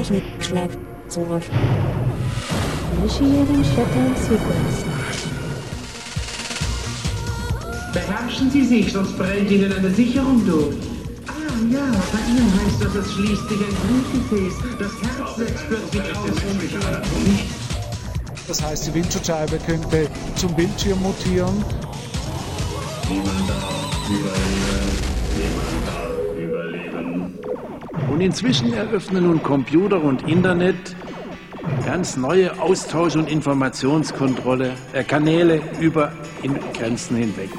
Technik schlägt zurück. Initiating Shutdown Sequence. Beherrschen Sie sich, sonst brennt Ihnen eine Sicherung durch. Ah ja, bei Ihnen heißt das, es schließt sich ein Blutgefäß. Das Herz setzt plötzlich aus und Das heißt, die Windschutzscheibe könnte zum Bildschirm mutieren. Und inzwischen eröffnen nun Computer und Internet ganz neue Austausch- und Informationskontrolle äh, Kanäle über Grenzen hinweg.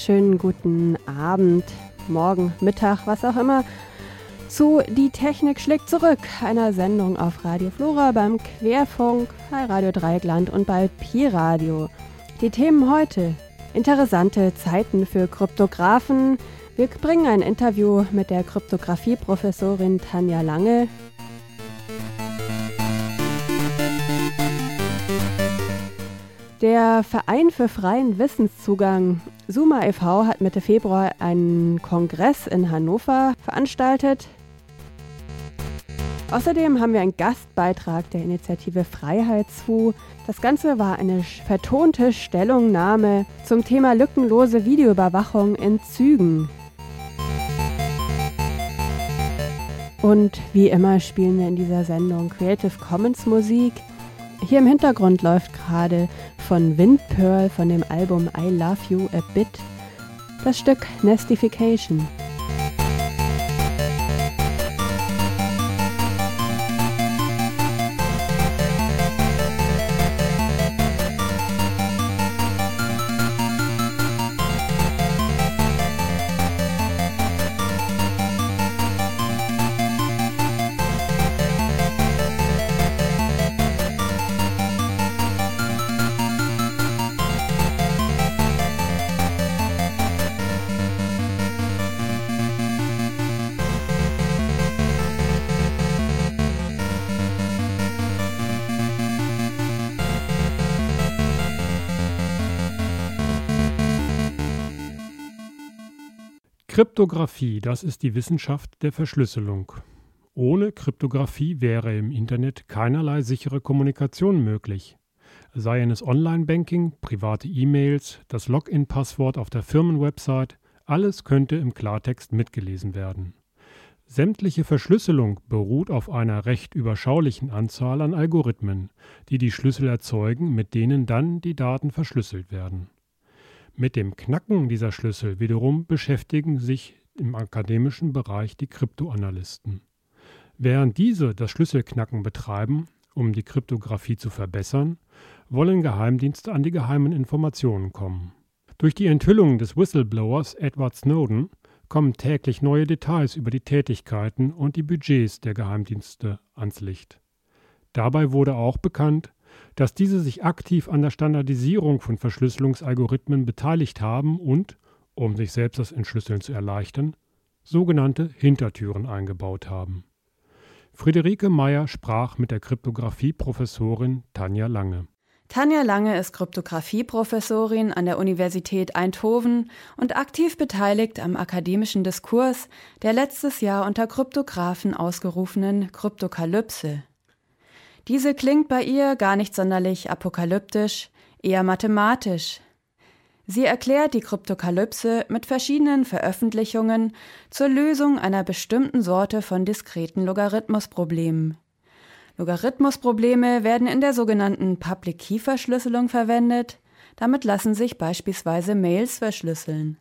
Schönen guten Abend, Morgen, Mittag, was auch immer, zu Die Technik schlägt zurück, einer Sendung auf Radio Flora beim Querfunk, bei Radio Dreieckland und bei Pi-Radio. Die Themen heute: interessante Zeiten für Kryptografen. Wir bringen ein Interview mit der Kryptographie-Professorin Tanja Lange. Der Verein für freien Wissenszugang Suma e.V. hat Mitte Februar einen Kongress in Hannover veranstaltet. Außerdem haben wir einen Gastbeitrag der Initiative Freiheit zu. Das Ganze war eine vertonte Stellungnahme zum Thema lückenlose Videoüberwachung in Zügen. Und wie immer spielen wir in dieser Sendung Creative Commons Musik. Hier im Hintergrund läuft gerade von Windpearl von dem Album I Love You a Bit das Stück Nestification. Kryptographie, das ist die Wissenschaft der Verschlüsselung. Ohne Kryptographie wäre im Internet keinerlei sichere Kommunikation möglich. Seien es Online-Banking, private E-Mails, das Login-Passwort auf der Firmenwebsite, alles könnte im Klartext mitgelesen werden. Sämtliche Verschlüsselung beruht auf einer recht überschaulichen Anzahl an Algorithmen, die die Schlüssel erzeugen, mit denen dann die Daten verschlüsselt werden. Mit dem Knacken dieser Schlüssel wiederum beschäftigen sich im akademischen Bereich die Kryptoanalysten. Während diese das Schlüsselknacken betreiben, um die Kryptographie zu verbessern, wollen Geheimdienste an die geheimen Informationen kommen. Durch die Enthüllung des Whistleblowers Edward Snowden kommen täglich neue Details über die Tätigkeiten und die Budgets der Geheimdienste ans Licht. Dabei wurde auch bekannt, dass diese sich aktiv an der Standardisierung von Verschlüsselungsalgorithmen beteiligt haben und, um sich selbst das Entschlüsseln zu erleichtern, sogenannte Hintertüren eingebaut haben. Friederike Meyer sprach mit der Kryptographie-Professorin Tanja Lange. Tanja Lange ist Kryptographie-Professorin an der Universität Eindhoven und aktiv beteiligt am akademischen Diskurs der letztes Jahr unter Kryptographen ausgerufenen Kryptokalypse. Diese klingt bei ihr gar nicht sonderlich apokalyptisch, eher mathematisch. Sie erklärt die Kryptokalypse mit verschiedenen Veröffentlichungen zur Lösung einer bestimmten Sorte von diskreten Logarithmusproblemen. Logarithmusprobleme werden in der sogenannten Public Key Verschlüsselung verwendet. Damit lassen sich beispielsweise Mails verschlüsseln.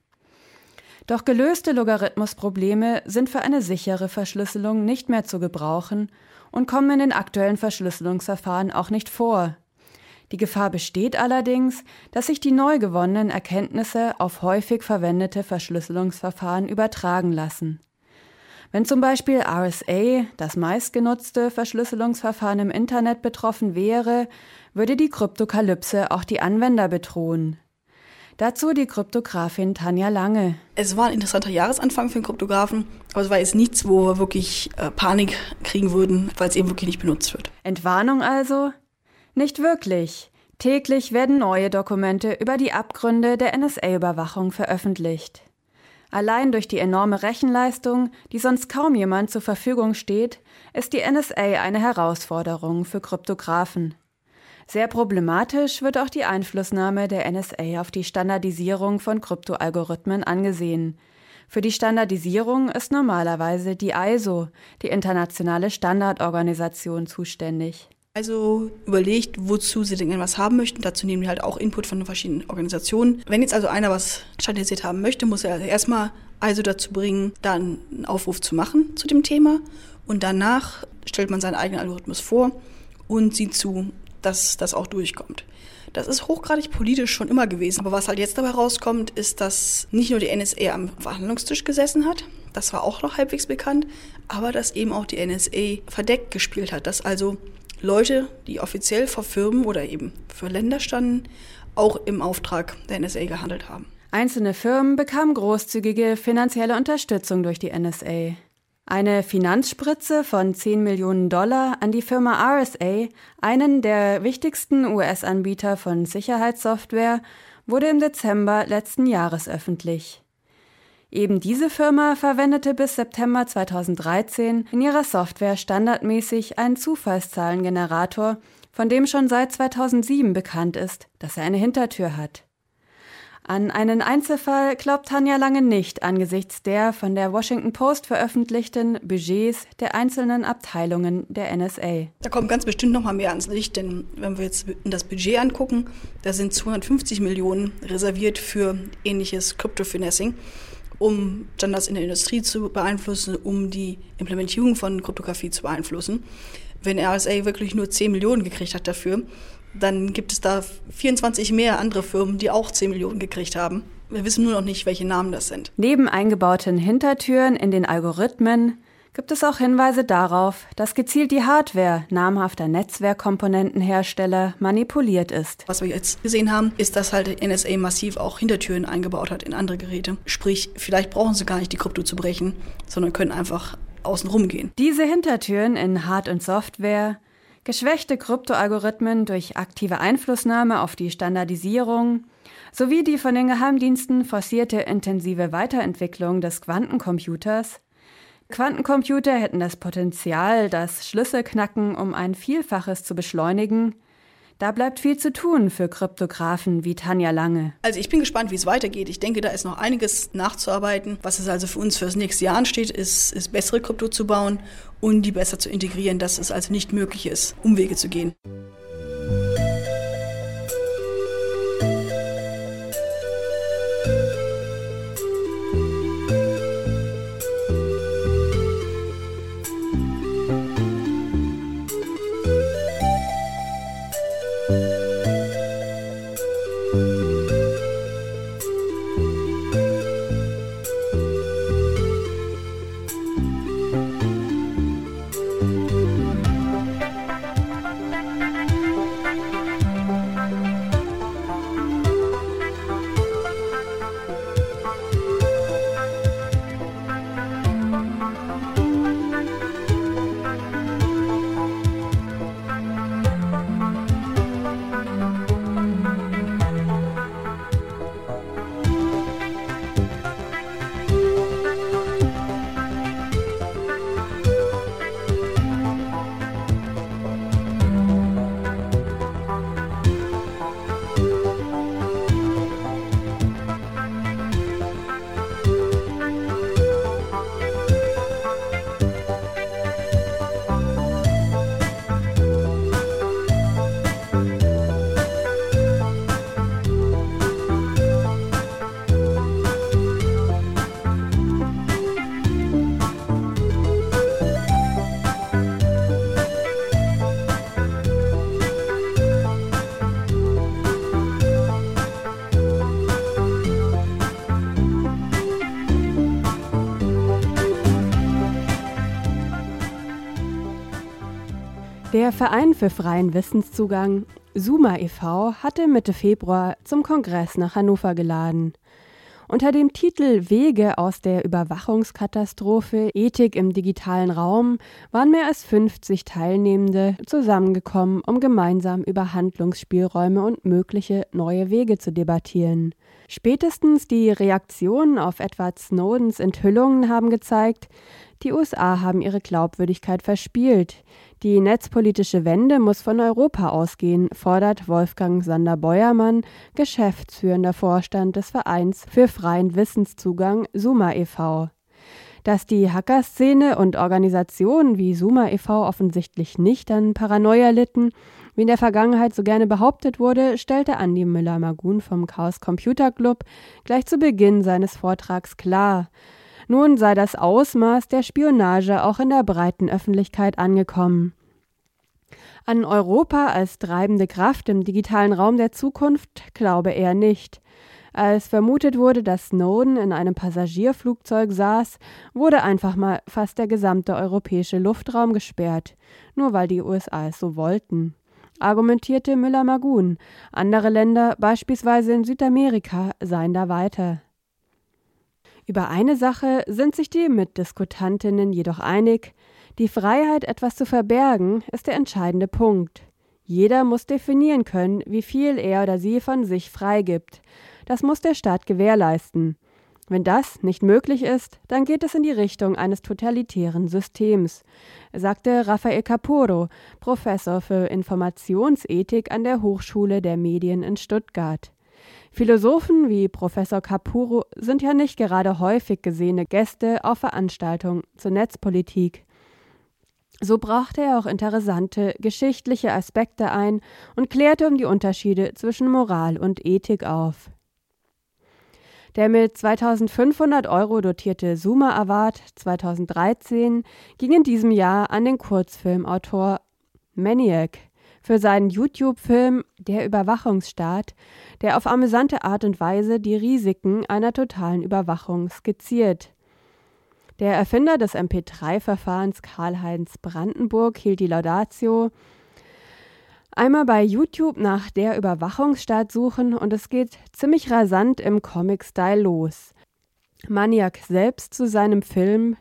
Doch gelöste Logarithmusprobleme sind für eine sichere Verschlüsselung nicht mehr zu gebrauchen und kommen in den aktuellen Verschlüsselungsverfahren auch nicht vor. Die Gefahr besteht allerdings, dass sich die neu gewonnenen Erkenntnisse auf häufig verwendete Verschlüsselungsverfahren übertragen lassen. Wenn zum Beispiel RSA, das meistgenutzte Verschlüsselungsverfahren im Internet, betroffen wäre, würde die Kryptokalypse auch die Anwender bedrohen. Dazu die Kryptografin Tanja Lange. Es war ein interessanter Jahresanfang für den Kryptografen, aber es war jetzt nichts, wo wir wirklich äh, Panik kriegen würden, weil es eben wirklich nicht benutzt wird. Entwarnung also? Nicht wirklich. Täglich werden neue Dokumente über die Abgründe der NSA-Überwachung veröffentlicht. Allein durch die enorme Rechenleistung, die sonst kaum jemand zur Verfügung steht, ist die NSA eine Herausforderung für Kryptografen. Sehr problematisch wird auch die Einflussnahme der NSA auf die Standardisierung von Kryptoalgorithmen angesehen. Für die Standardisierung ist normalerweise die ISO, die internationale Standardorganisation, zuständig. Also überlegt, wozu sie denn was haben möchten. Dazu nehmen die halt auch Input von verschiedenen Organisationen. Wenn jetzt also einer was standardisiert haben möchte, muss er also erstmal ISO dazu bringen, dann einen Aufruf zu machen zu dem Thema. Und danach stellt man seinen eigenen Algorithmus vor und sieht zu, dass das auch durchkommt. Das ist hochgradig politisch schon immer gewesen. Aber was halt jetzt dabei rauskommt, ist, dass nicht nur die NSA am Verhandlungstisch gesessen hat, das war auch noch halbwegs bekannt, aber dass eben auch die NSA verdeckt gespielt hat. Dass also Leute, die offiziell vor Firmen oder eben für Länder standen, auch im Auftrag der NSA gehandelt haben. Einzelne Firmen bekamen großzügige finanzielle Unterstützung durch die NSA. Eine Finanzspritze von 10 Millionen Dollar an die Firma RSA, einen der wichtigsten US-Anbieter von Sicherheitssoftware, wurde im Dezember letzten Jahres öffentlich. Eben diese Firma verwendete bis September 2013 in ihrer Software standardmäßig einen Zufallszahlengenerator, von dem schon seit 2007 bekannt ist, dass er eine Hintertür hat. An einen Einzelfall glaubt Tanja Lange nicht angesichts der von der Washington Post veröffentlichten Budgets der einzelnen Abteilungen der NSA. Da kommt ganz bestimmt noch mal mehr ans Licht, denn wenn wir jetzt das Budget angucken, da sind 250 Millionen reserviert für ähnliches Crypto-Finessing, um Standards in der Industrie zu beeinflussen, um die Implementierung von Kryptographie zu beeinflussen. Wenn RSA wirklich nur 10 Millionen gekriegt hat dafür, dann gibt es da 24 mehr andere Firmen, die auch 10 Millionen gekriegt haben. Wir wissen nur noch nicht, welche Namen das sind. Neben eingebauten Hintertüren in den Algorithmen gibt es auch Hinweise darauf, dass gezielt die Hardware namhafter Netzwerkkomponentenhersteller manipuliert ist. Was wir jetzt gesehen haben, ist, dass halt NSA massiv auch Hintertüren eingebaut hat in andere Geräte. Sprich, vielleicht brauchen sie gar nicht die Krypto zu brechen, sondern können einfach außen rumgehen. Diese Hintertüren in Hard- und Software geschwächte Kryptoalgorithmen durch aktive Einflussnahme auf die Standardisierung sowie die von den Geheimdiensten forcierte intensive Weiterentwicklung des Quantencomputers. Quantencomputer hätten das Potenzial, das Schlüsselknacken um ein Vielfaches zu beschleunigen, da bleibt viel zu tun für Kryptografen wie Tanja Lange. Also ich bin gespannt, wie es weitergeht. Ich denke, da ist noch einiges nachzuarbeiten. Was es also für uns für das nächste Jahr ansteht, ist, ist bessere Krypto zu bauen und die besser zu integrieren, dass es also nicht möglich ist, Umwege zu gehen. Der Verein für freien Wissenszugang, Suma e.V., hatte Mitte Februar zum Kongress nach Hannover geladen. Unter dem Titel Wege aus der Überwachungskatastrophe Ethik im digitalen Raum waren mehr als 50 Teilnehmende zusammengekommen, um gemeinsam über Handlungsspielräume und mögliche neue Wege zu debattieren. Spätestens die Reaktionen auf Edward Snowdens Enthüllungen haben gezeigt, die USA haben ihre Glaubwürdigkeit verspielt. Die netzpolitische Wende muss von Europa ausgehen, fordert Wolfgang Sander-Beuermann, geschäftsführender Vorstand des Vereins für freien Wissenszugang Suma e.V. Dass die Hackerszene und Organisationen wie Suma e.V. offensichtlich nicht an Paranoia litten, wie in der Vergangenheit so gerne behauptet wurde, stellte Andi Müller-Magun vom Chaos Computer Club gleich zu Beginn seines Vortrags klar. Nun sei das Ausmaß der Spionage auch in der breiten Öffentlichkeit angekommen. An Europa als treibende Kraft im digitalen Raum der Zukunft glaube er nicht. Als vermutet wurde, dass Snowden in einem Passagierflugzeug saß, wurde einfach mal fast der gesamte europäische Luftraum gesperrt, nur weil die USA es so wollten. Argumentierte Müller-Magun. Andere Länder, beispielsweise in Südamerika, seien da weiter. Über eine Sache sind sich die Mitdiskutantinnen jedoch einig, die Freiheit, etwas zu verbergen, ist der entscheidende Punkt. Jeder muss definieren können, wie viel er oder sie von sich freigibt. Das muss der Staat gewährleisten. Wenn das nicht möglich ist, dann geht es in die Richtung eines totalitären Systems, sagte Rafael Caporo, Professor für Informationsethik an der Hochschule der Medien in Stuttgart. Philosophen wie Professor Capuro sind ja nicht gerade häufig gesehene Gäste auf Veranstaltungen zur Netzpolitik. So brachte er auch interessante geschichtliche Aspekte ein und klärte um die Unterschiede zwischen Moral und Ethik auf. Der mit 2500 Euro dotierte Suma Award 2013 ging in diesem Jahr an den Kurzfilmautor Maniac für seinen YouTube-Film Der Überwachungsstaat, der auf amüsante Art und Weise die Risiken einer totalen Überwachung skizziert. Der Erfinder des MP3-Verfahrens Karl-Heinz Brandenburg hielt die Laudatio Einmal bei YouTube nach der Überwachungsstaat suchen und es geht ziemlich rasant im Comic-Style los. Maniac selbst zu seinem Film.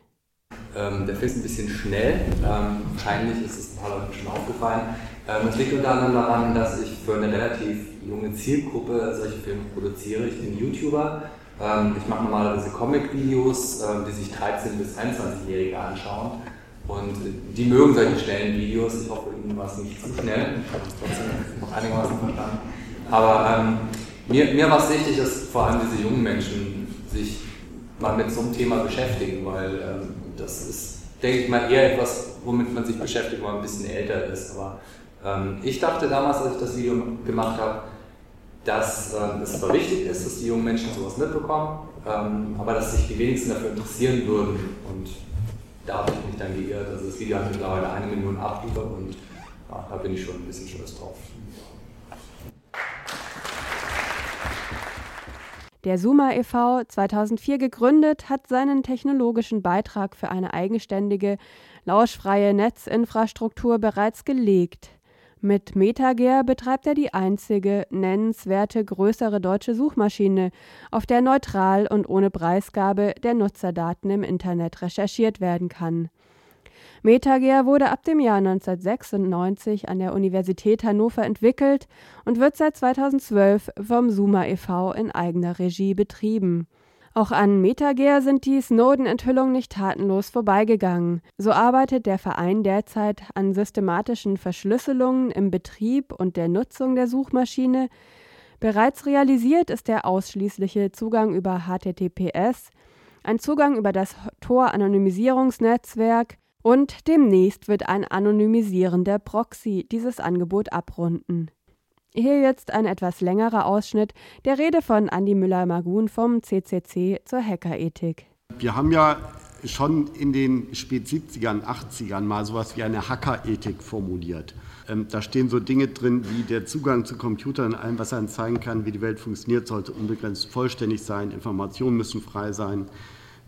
Ähm, der Film ist ein bisschen schnell. Ähm, wahrscheinlich ist es ein paar Leuten schon aufgefallen. Ähm, es liegt unter anderem daran, dass ich für eine relativ junge Zielgruppe solche Filme produziere. Ich bin YouTuber. Ähm, ich mache normalerweise Comic-Videos, ähm, die sich 13- bis 21-Jährige anschauen. Und die mögen solche schnellen Videos. Ich hoffe, Ihnen war es nicht zu schnell. Ich habe es trotzdem noch einigermaßen verstanden. Aber ähm, mir, mir war es wichtig, dass vor allem diese jungen Menschen sich mal mit so einem Thema beschäftigen, weil ähm, das ist, denke ich mal, eher etwas, womit man sich beschäftigt, wenn man ein bisschen älter ist. Aber ich dachte damals, als ich das Video gemacht habe, dass ähm, es zwar wichtig ist, dass die jungen Menschen sowas mitbekommen, ähm, aber dass sich die wenigsten dafür interessieren würden. Und da habe ich mich dann geirrt. Also das Video hat mittlerweile eine Million Abrufe und ja, da bin ich schon ein bisschen stolz drauf. Der Suma e.V., 2004 gegründet, hat seinen technologischen Beitrag für eine eigenständige, lauschfreie Netzinfrastruktur bereits gelegt. Mit MetaGear betreibt er die einzige nennenswerte größere deutsche Suchmaschine, auf der neutral und ohne Preisgabe der Nutzerdaten im Internet recherchiert werden kann. MetaGear wurde ab dem Jahr 1996 an der Universität Hannover entwickelt und wird seit 2012 vom Suma e.V. in eigener Regie betrieben auch an MetaGear sind die Snowden-Enthüllungen nicht tatenlos vorbeigegangen. So arbeitet der Verein derzeit an systematischen Verschlüsselungen im Betrieb und der Nutzung der Suchmaschine. Bereits realisiert ist der ausschließliche Zugang über HTTPS, ein Zugang über das Tor-Anonymisierungsnetzwerk und demnächst wird ein anonymisierender Proxy dieses Angebot abrunden. Hier jetzt ein etwas längerer Ausschnitt der Rede von Andi Müller-Magun vom CCC zur Hackerethik. Wir haben ja schon in den spät 70ern, 80ern mal sowas wie eine Hackerethik formuliert. Ähm, da stehen so Dinge drin wie der Zugang zu Computern, allem, was einem zeigen kann, wie die Welt funktioniert, sollte unbegrenzt vollständig sein, Informationen müssen frei sein.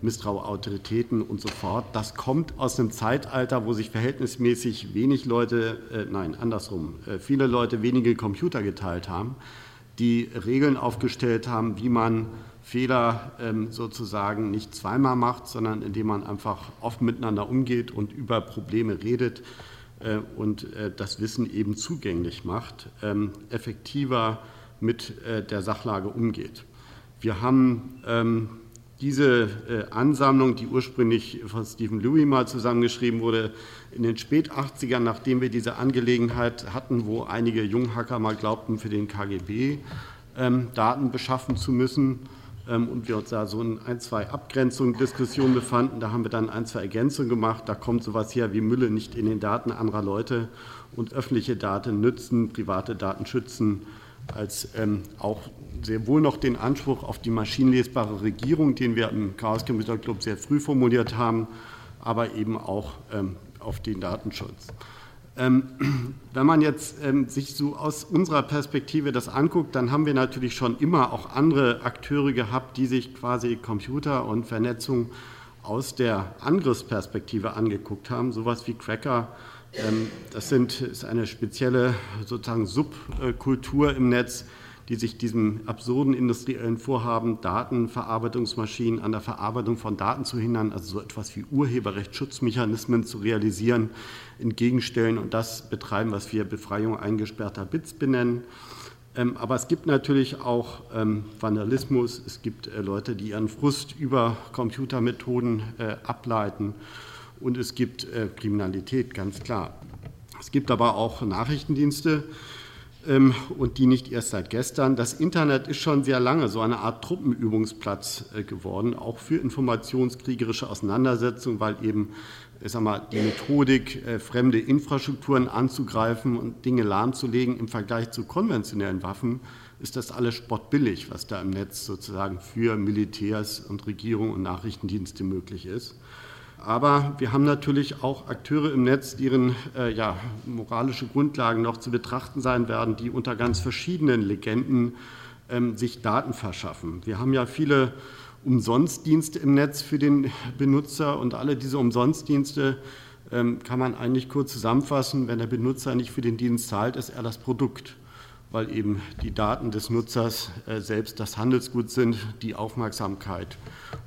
Misstraue Autoritäten und so fort. Das kommt aus einem Zeitalter, wo sich verhältnismäßig wenig Leute, äh, nein, andersrum, äh, viele Leute wenige Computer geteilt haben, die Regeln aufgestellt haben, wie man Fehler ähm, sozusagen nicht zweimal macht, sondern indem man einfach offen miteinander umgeht und über Probleme redet äh, und äh, das Wissen eben zugänglich macht, ähm, effektiver mit äh, der Sachlage umgeht. Wir haben ähm, diese äh, Ansammlung, die ursprünglich von Stephen Louis mal zusammengeschrieben wurde, in den Spät-80ern, nachdem wir diese Angelegenheit hatten, wo einige Junghacker mal glaubten, für den KGB ähm, Daten beschaffen zu müssen ähm, und wir uns da so in ein, zwei Abgrenzungen, Diskussionen befanden. Da haben wir dann ein, zwei Ergänzungen gemacht. Da kommt sowas her wie Mülle nicht in den Daten anderer Leute und öffentliche Daten nützen, private Daten schützen als ähm, auch sehr wohl noch den Anspruch auf die maschinenlesbare Regierung, den wir im Chaos Computer Club sehr früh formuliert haben, aber eben auch ähm, auf den Datenschutz. Ähm, wenn man jetzt ähm, sich so aus unserer Perspektive das anguckt, dann haben wir natürlich schon immer auch andere Akteure gehabt, die sich quasi Computer und Vernetzung aus der Angriffsperspektive angeguckt haben, sowas wie Cracker das sind, ist eine spezielle sozusagen Subkultur im Netz, die sich diesem absurden industriellen Vorhaben, Datenverarbeitungsmaschinen an der Verarbeitung von Daten zu hindern, also so etwas wie Urheberrechtsschutzmechanismen zu realisieren, entgegenstellen und das betreiben, was wir Befreiung eingesperrter Bits benennen. Ähm, aber es gibt natürlich auch ähm, Vandalismus, es gibt äh, Leute, die ihren Frust über Computermethoden äh, ableiten und es gibt äh, Kriminalität, ganz klar. Es gibt aber auch Nachrichtendienste ähm, und die nicht erst seit gestern. Das Internet ist schon sehr lange so eine Art Truppenübungsplatz äh, geworden, auch für informationskriegerische Auseinandersetzungen, weil eben ich sag mal, die Methodik, äh, fremde Infrastrukturen anzugreifen und Dinge lahmzulegen im Vergleich zu konventionellen Waffen, ist das alles spottbillig, was da im Netz sozusagen für Militärs und Regierung und Nachrichtendienste möglich ist. Aber wir haben natürlich auch Akteure im Netz, deren äh, ja, moralische Grundlagen noch zu betrachten sein werden, die unter ganz verschiedenen Legenden ähm, sich Daten verschaffen. Wir haben ja viele Umsonstdienste im Netz für den Benutzer und alle diese Umsonstdienste ähm, kann man eigentlich kurz zusammenfassen. Wenn der Benutzer nicht für den Dienst zahlt, ist er das Produkt weil eben die Daten des Nutzers äh, selbst das Handelsgut sind, die Aufmerksamkeit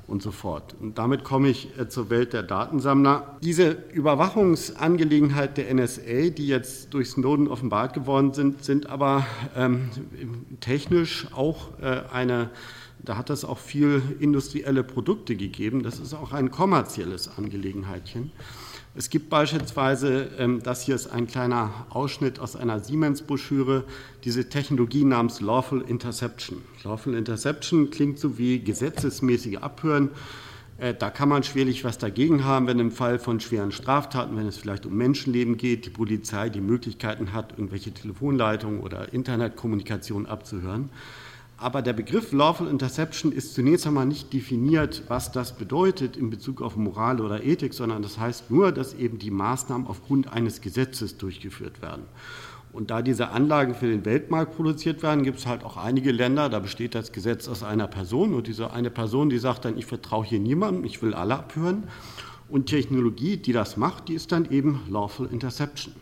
und so fort. Und damit komme ich äh, zur Welt der Datensammler. Diese Überwachungsangelegenheit der NSA, die jetzt durch Snowden offenbart geworden sind, sind aber ähm, technisch auch äh, eine da hat es auch viel industrielle Produkte gegeben. Das ist auch ein kommerzielles Angelegenheitchen. Es gibt beispielsweise, ähm, das hier ist ein kleiner Ausschnitt aus einer Siemens-Broschüre, diese Technologie namens Lawful Interception. Lawful Interception klingt so wie gesetzesmäßige Abhören. Äh, da kann man schwerlich was dagegen haben, wenn im Fall von schweren Straftaten, wenn es vielleicht um Menschenleben geht, die Polizei die Möglichkeiten hat, irgendwelche Telefonleitungen oder Internetkommunikation abzuhören. Aber der Begriff Lawful Interception ist zunächst einmal nicht definiert, was das bedeutet in Bezug auf Moral oder Ethik, sondern das heißt nur, dass eben die Maßnahmen aufgrund eines Gesetzes durchgeführt werden. Und da diese Anlagen für den Weltmarkt produziert werden, gibt es halt auch einige Länder, da besteht das Gesetz aus einer Person und diese eine Person, die sagt dann, ich vertraue hier niemandem, ich will alle abhören. Und Technologie, die das macht, die ist dann eben Lawful Interception.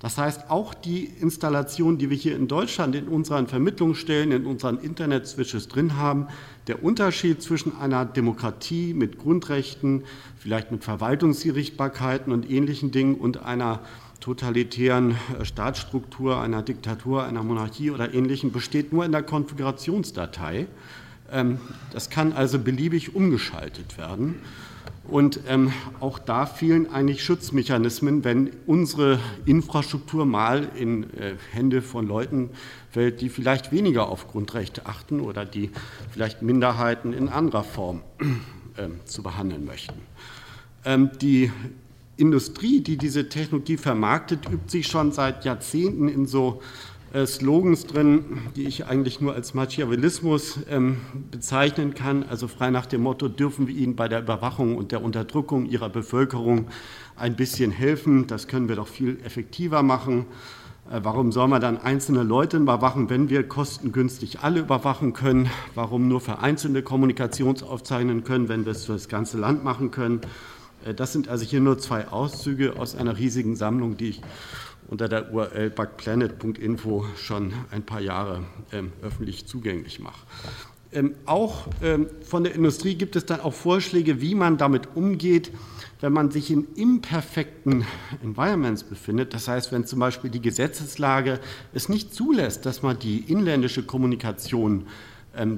Das heißt, auch die Installation, die wir hier in Deutschland in unseren Vermittlungsstellen, in unseren Internet-Switches drin haben, der Unterschied zwischen einer Demokratie mit Grundrechten, vielleicht mit Verwaltungsgerichtbarkeiten und ähnlichen Dingen und einer totalitären äh, Staatsstruktur, einer Diktatur, einer Monarchie oder ähnlichem besteht nur in der Konfigurationsdatei. Ähm, das kann also beliebig umgeschaltet werden. Und ähm, auch da fehlen eigentlich Schutzmechanismen, wenn unsere Infrastruktur mal in äh, Hände von Leuten fällt, die vielleicht weniger auf Grundrechte achten oder die vielleicht Minderheiten in anderer Form äh, zu behandeln möchten. Ähm, die Industrie, die diese Technologie vermarktet, übt sich schon seit Jahrzehnten in so Slogans drin, die ich eigentlich nur als Machiavellismus ähm, bezeichnen kann. Also frei nach dem Motto, dürfen wir ihnen bei der Überwachung und der Unterdrückung ihrer Bevölkerung ein bisschen helfen. Das können wir doch viel effektiver machen. Äh, warum soll man dann einzelne Leute überwachen, wenn wir kostengünstig alle überwachen können? Warum nur für einzelne Kommunikationsaufzeichnen können, wenn wir es für das ganze Land machen können? Äh, das sind also hier nur zwei Auszüge aus einer riesigen Sammlung, die ich unter der URL bugplanet.info schon ein paar Jahre ähm, öffentlich zugänglich mache. Ähm, auch ähm, von der Industrie gibt es dann auch Vorschläge, wie man damit umgeht, wenn man sich in imperfekten Environments befindet, das heißt, wenn zum Beispiel die Gesetzeslage es nicht zulässt, dass man die inländische Kommunikation ähm,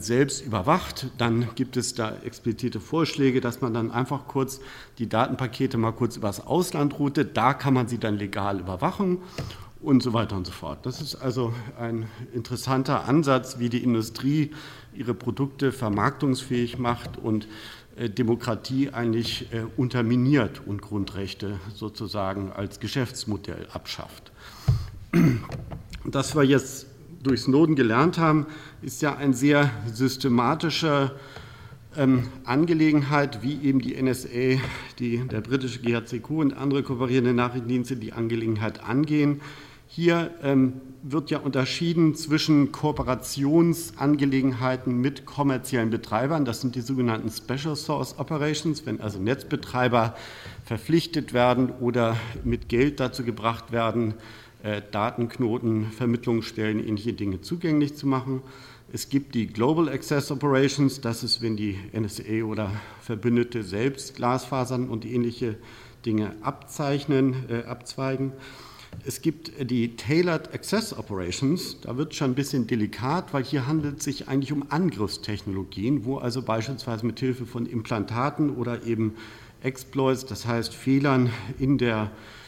selbst überwacht, dann gibt es da explizite Vorschläge, dass man dann einfach kurz die Datenpakete mal kurz übers Ausland routet, da kann man sie dann legal überwachen und so weiter und so fort. Das ist also ein interessanter Ansatz, wie die Industrie ihre Produkte vermarktungsfähig macht und äh, Demokratie eigentlich äh, unterminiert und Grundrechte sozusagen als Geschäftsmodell abschafft. Das wir jetzt durch Snowden gelernt haben, ist ja eine sehr systematische ähm, Angelegenheit, wie eben die NSA, die, der britische GHCQ und andere kooperierende Nachrichtendienste die Angelegenheit angehen. Hier ähm, wird ja unterschieden zwischen Kooperationsangelegenheiten mit kommerziellen Betreibern, das sind die sogenannten Special Source Operations, wenn also Netzbetreiber verpflichtet werden oder mit Geld dazu gebracht werden, äh, Datenknoten, Vermittlungsstellen, ähnliche Dinge zugänglich zu machen. Es gibt die Global Access Operations, das ist, wenn die NSA oder Verbündete selbst Glasfasern und ähnliche Dinge abzeichnen, äh, abzweigen. Es gibt die Tailored Access Operations, da wird schon ein bisschen delikat, weil hier handelt es sich eigentlich um Angriffstechnologien, wo also beispielsweise mit Hilfe von Implantaten oder eben Exploits, das heißt Fehlern in der äh,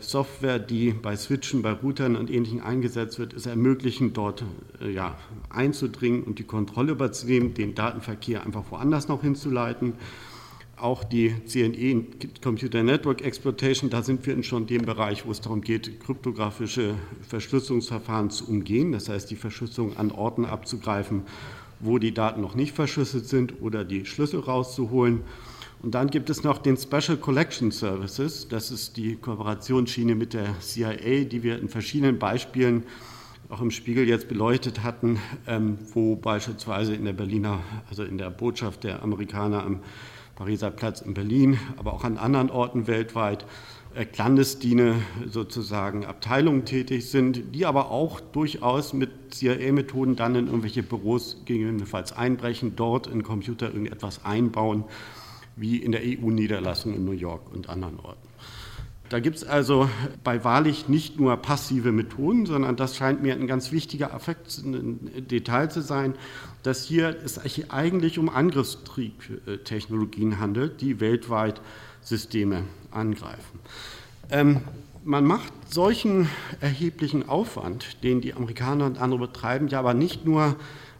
Software, die bei Switchen, bei Routern und Ähnlichem eingesetzt wird, es ermöglichen, dort äh, ja, einzudringen und die Kontrolle überzunehmen, den Datenverkehr einfach woanders noch hinzuleiten auch die CNE, Computer Network Exploitation, da sind wir schon in dem Bereich, wo es darum geht, kryptografische Verschlüsselungsverfahren zu umgehen, das heißt die Verschlüsselung an Orten abzugreifen, wo die Daten noch nicht verschlüsselt sind oder die Schlüssel rauszuholen. Und dann gibt es noch den Special Collection Services, das ist die Kooperationsschiene mit der CIA, die wir in verschiedenen Beispielen auch im Spiegel jetzt beleuchtet hatten, ähm, wo beispielsweise in der Berliner, also in der Botschaft der Amerikaner am Pariser Platz in Berlin, aber auch an anderen Orten weltweit äh, clandestine sozusagen Abteilungen tätig sind, die aber auch durchaus mit CIA-Methoden dann in irgendwelche Büros gegebenenfalls einbrechen, dort in Computer irgendetwas einbauen, wie in der EU-Niederlassung in New York und anderen Orten. Da gibt es also bei wahrlich nicht nur passive Methoden, sondern das scheint mir ein ganz wichtiger Affekt, ein Detail zu sein, dass hier es eigentlich um Angriffstriebtechnologien handelt, die weltweit Systeme angreifen. Ähm, man macht solchen erheblichen Aufwand, den die Amerikaner und andere betreiben, ja aber nicht nur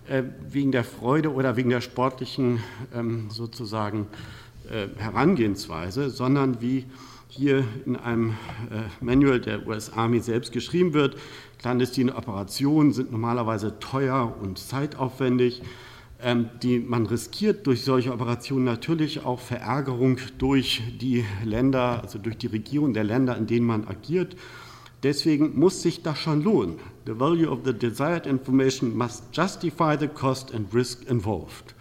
äh, wegen der Freude oder wegen der sportlichen ähm, sozusagen Herangehensweise, sondern wie hier in einem äh, Manual der US Army selbst geschrieben wird. Clandestine Operationen sind normalerweise teuer und zeitaufwendig. Ähm, die man riskiert durch solche Operationen natürlich auch Verärgerung durch die Länder, also durch die Regierung der Länder, in denen man agiert. Deswegen muss sich das schon lohnen. The value of the desired information must justify the cost and risk involved.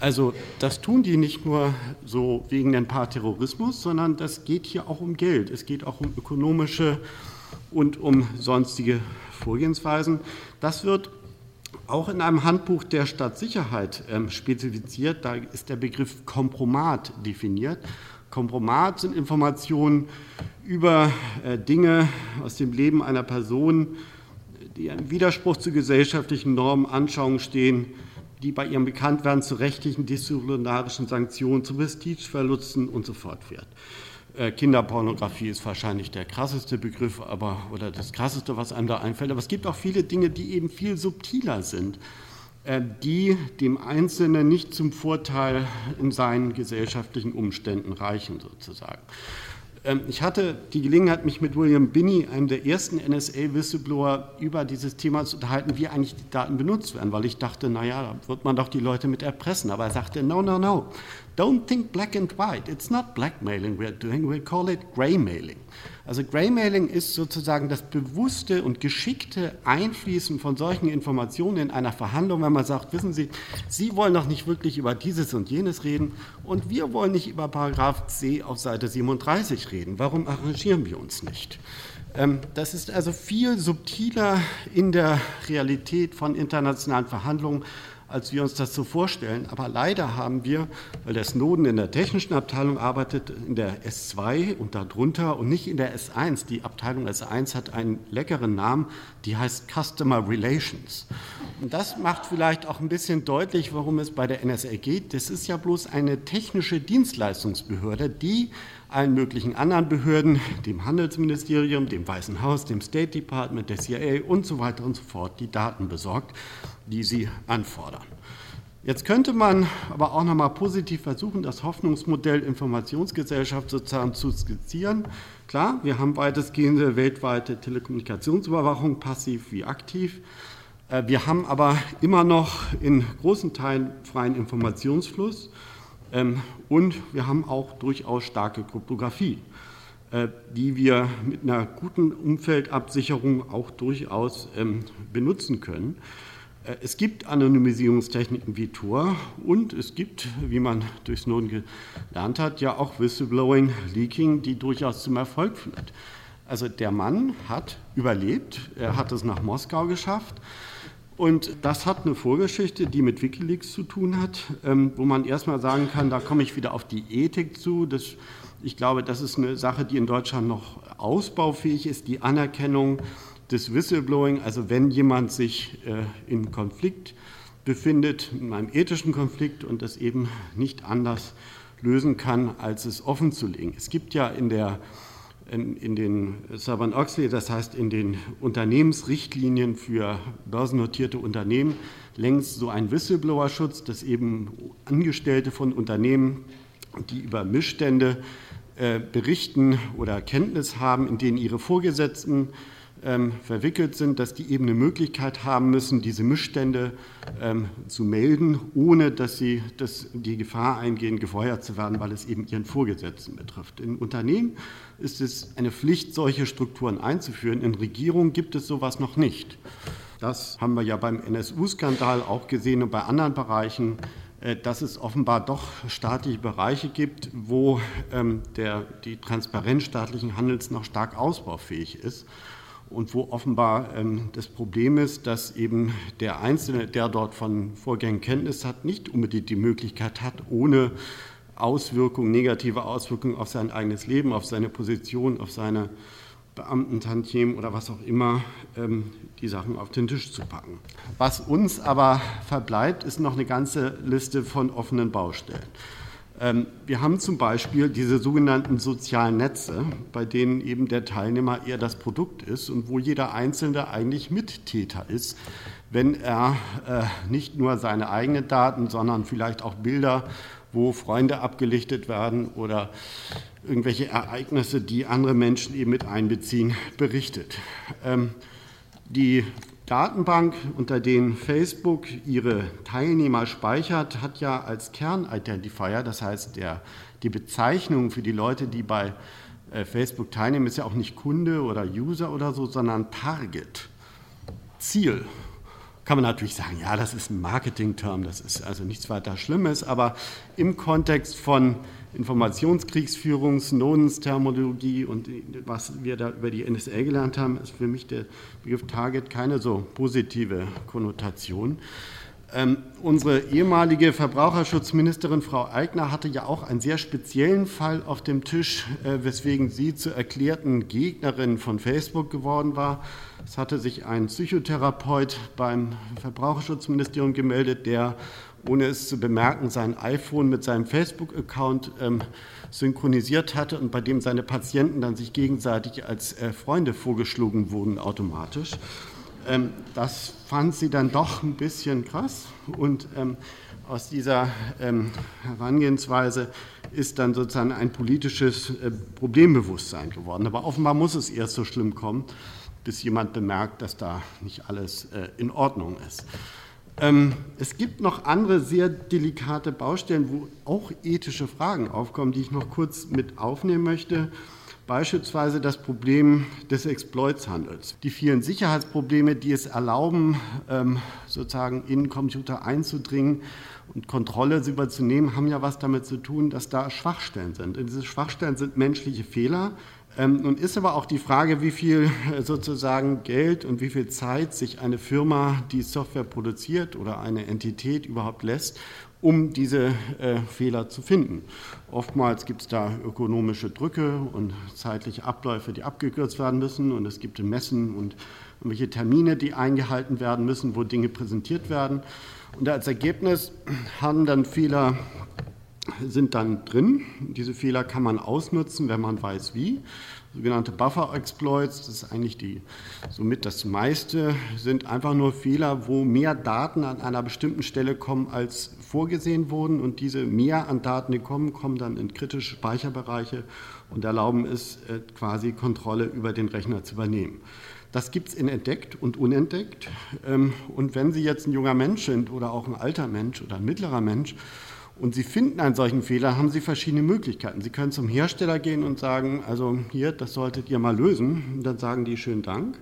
Also das tun die nicht nur so wegen ein paar Terrorismus, sondern das geht hier auch um Geld. Es geht auch um ökonomische und um sonstige Vorgehensweisen. Das wird auch in einem Handbuch der Stadtsicherheit ähm, spezifiziert. Da ist der Begriff Kompromat definiert. Kompromat sind Informationen über äh, Dinge aus dem Leben einer Person, die im Widerspruch zu gesellschaftlichen Normen, Anschauungen stehen, die bei ihrem Bekanntwerden zu rechtlichen disziplinarischen Sanktionen, zu Prestigeverlusten und so fort wird. Äh, Kinderpornografie ist wahrscheinlich der krasseste Begriff, aber oder das krasseste, was einem da einfällt. Aber es gibt auch viele Dinge, die eben viel subtiler sind, äh, die dem Einzelnen nicht zum Vorteil in seinen gesellschaftlichen Umständen reichen, sozusagen. Ähm, ich hatte die Gelegenheit, mich mit William Binney, einem der ersten NSA-Whistleblower, über dieses Thema zu unterhalten, wie eigentlich die Daten benutzt werden, weil ich dachte, naja, da wird man doch die Leute mit erpressen. Aber er sagte, no, no, no. Don't think black and white. It's not blackmailing we're doing, we call it graymailing. Also Graymailing ist sozusagen das bewusste und geschickte Einfließen von solchen Informationen in einer Verhandlung, wenn man sagt, wissen Sie, Sie wollen doch nicht wirklich über dieses und jenes reden und wir wollen nicht über Paragraph C auf Seite 37 reden. Warum arrangieren wir uns nicht? Ähm, das ist also viel subtiler in der Realität von internationalen Verhandlungen als wir uns das so vorstellen. Aber leider haben wir, weil der Snowden in der technischen Abteilung arbeitet, in der S2 und darunter und nicht in der S1. Die Abteilung S1 hat einen leckeren Namen, die heißt Customer Relations. Und das macht vielleicht auch ein bisschen deutlich, warum es bei der NSA geht. Das ist ja bloß eine technische Dienstleistungsbehörde, die allen möglichen anderen Behörden, dem Handelsministerium, dem Weißen Haus, dem State Department, der CIA und so weiter und so fort, die Daten besorgt, die sie anfordern. Jetzt könnte man aber auch noch mal positiv versuchen, das Hoffnungsmodell Informationsgesellschaft sozusagen zu skizzieren. Klar, wir haben weitestgehende weltweite Telekommunikationsüberwachung, passiv wie aktiv. Äh, wir haben aber immer noch in großen Teilen freien Informationsfluss. Ähm, und wir haben auch durchaus starke Kryptographie, äh, die wir mit einer guten Umfeldabsicherung auch durchaus ähm, benutzen können. Äh, es gibt Anonymisierungstechniken wie Tor und es gibt, wie man durch Snowden gelernt hat, ja auch Whistleblowing, Leaking, die durchaus zum Erfolg führt. Also der Mann hat überlebt, er hat es nach Moskau geschafft und das hat eine Vorgeschichte, die mit Wikileaks zu tun hat, ähm, wo man erstmal sagen kann, da komme ich wieder auf die Ethik zu. Das, ich glaube, das ist eine Sache, die in Deutschland noch ausbaufähig ist, die Anerkennung des Whistleblowing. Also wenn jemand sich äh, in Konflikt befindet, in einem ethischen Konflikt und das eben nicht anders lösen kann, als es offen zu legen. Es gibt ja in der in den Sarban-Oxley, das heißt in den Unternehmensrichtlinien für börsennotierte Unternehmen, längst so ein Whistleblower-Schutz, dass eben Angestellte von Unternehmen, die über Missstände äh, berichten oder Kenntnis haben, in denen ihre Vorgesetzten ähm, verwickelt sind, dass die eben eine Möglichkeit haben müssen, diese Missstände ähm, zu melden, ohne dass sie das, die Gefahr eingehen, gefeuert zu werden, weil es eben ihren Vorgesetzten betrifft. In Unternehmen ist es eine Pflicht, solche Strukturen einzuführen. In Regierungen gibt es sowas noch nicht. Das haben wir ja beim NSU-Skandal auch gesehen und bei anderen Bereichen äh, dass es offenbar doch staatliche Bereiche gibt, wo ähm, der, die Transparenz staatlichen Handels noch stark ausbaufähig ist und wo offenbar ähm, das Problem ist, dass eben der Einzelne, der dort von Vorgängen Kenntnis hat, nicht unbedingt die Möglichkeit hat, ohne Auswirkungen, negative Auswirkungen auf sein eigenes Leben, auf seine Position, auf seine Beamtentantiemen oder was auch immer, ähm, die Sachen auf den Tisch zu packen. Was uns aber verbleibt, ist noch eine ganze Liste von offenen Baustellen. Ähm, wir haben zum Beispiel diese sogenannten sozialen Netze, bei denen eben der Teilnehmer eher das Produkt ist und wo jeder Einzelne eigentlich Mittäter ist, wenn er äh, nicht nur seine eigenen Daten, sondern vielleicht auch Bilder, wo Freunde abgelichtet werden oder irgendwelche Ereignisse, die andere Menschen eben mit einbeziehen, berichtet. Ähm, die Datenbank, unter denen Facebook ihre Teilnehmer speichert, hat ja als Kernidentifier, das heißt der, die Bezeichnung für die Leute, die bei äh, Facebook teilnehmen, ist ja auch nicht Kunde oder User oder so, sondern Target, Ziel. Kann man natürlich sagen, ja, das ist ein Marketing-Term, das ist also nichts weiter Schlimmes, aber im Kontext von Informationskriegsführung, Snowdens Terminologie und was wir da über die NSA gelernt haben, ist für mich der Begriff Target keine so positive Konnotation. Ähm, unsere ehemalige Verbraucherschutzministerin Frau Eigner hatte ja auch einen sehr speziellen Fall auf dem Tisch, äh, weswegen sie zur erklärten Gegnerin von Facebook geworden war. Es hatte sich ein Psychotherapeut beim Verbraucherschutzministerium gemeldet, der ohne es zu bemerken, sein iPhone mit seinem Facebook-Account ähm, synchronisiert hatte und bei dem seine Patienten dann sich gegenseitig als äh, Freunde vorgeschlagen wurden automatisch. Ähm, das fand sie dann doch ein bisschen krass und ähm, aus dieser ähm, Herangehensweise ist dann sozusagen ein politisches äh, Problembewusstsein geworden. Aber offenbar muss es erst so schlimm kommen, bis jemand bemerkt, dass da nicht alles äh, in Ordnung ist. Ähm, es gibt noch andere sehr delikate Baustellen, wo auch ethische Fragen aufkommen, die ich noch kurz mit aufnehmen möchte. Beispielsweise das Problem des Exploitshandels. Die vielen Sicherheitsprobleme, die es erlauben, ähm, sozusagen in Computer einzudringen und Kontrolle überzunehmen, haben ja was damit zu tun, dass da Schwachstellen sind. Und diese Schwachstellen sind menschliche Fehler, nun ist aber auch die Frage, wie viel äh, sozusagen Geld und wie viel Zeit sich eine Firma, die Software produziert oder eine Entität überhaupt lässt, um diese äh, Fehler zu finden. Oftmals gibt es da ökonomische Drücke und zeitliche Abläufe, die abgekürzt werden müssen und es gibt Messen und irgendwelche Termine, die eingehalten werden müssen, wo Dinge präsentiert werden. Und als Ergebnis haben dann Fehler sind dann drin. Diese Fehler kann man ausnutzen, wenn man weiß wie. Sogenannte Buffer-Exploits, das ist eigentlich die, somit das meiste, sind einfach nur Fehler, wo mehr Daten an einer bestimmten Stelle kommen, als vorgesehen wurden. Und diese mehr an Daten, die kommen, kommen dann in kritische Speicherbereiche und erlauben es, äh, quasi Kontrolle über den Rechner zu übernehmen. Das gibt es in entdeckt und unentdeckt. Ähm, und wenn Sie jetzt ein junger Mensch sind oder auch ein alter Mensch oder ein mittlerer Mensch, und Sie finden einen solchen Fehler, haben Sie verschiedene Möglichkeiten. Sie können zum Hersteller gehen und sagen, also hier, das solltet ihr mal lösen. Und dann sagen die schönen Dank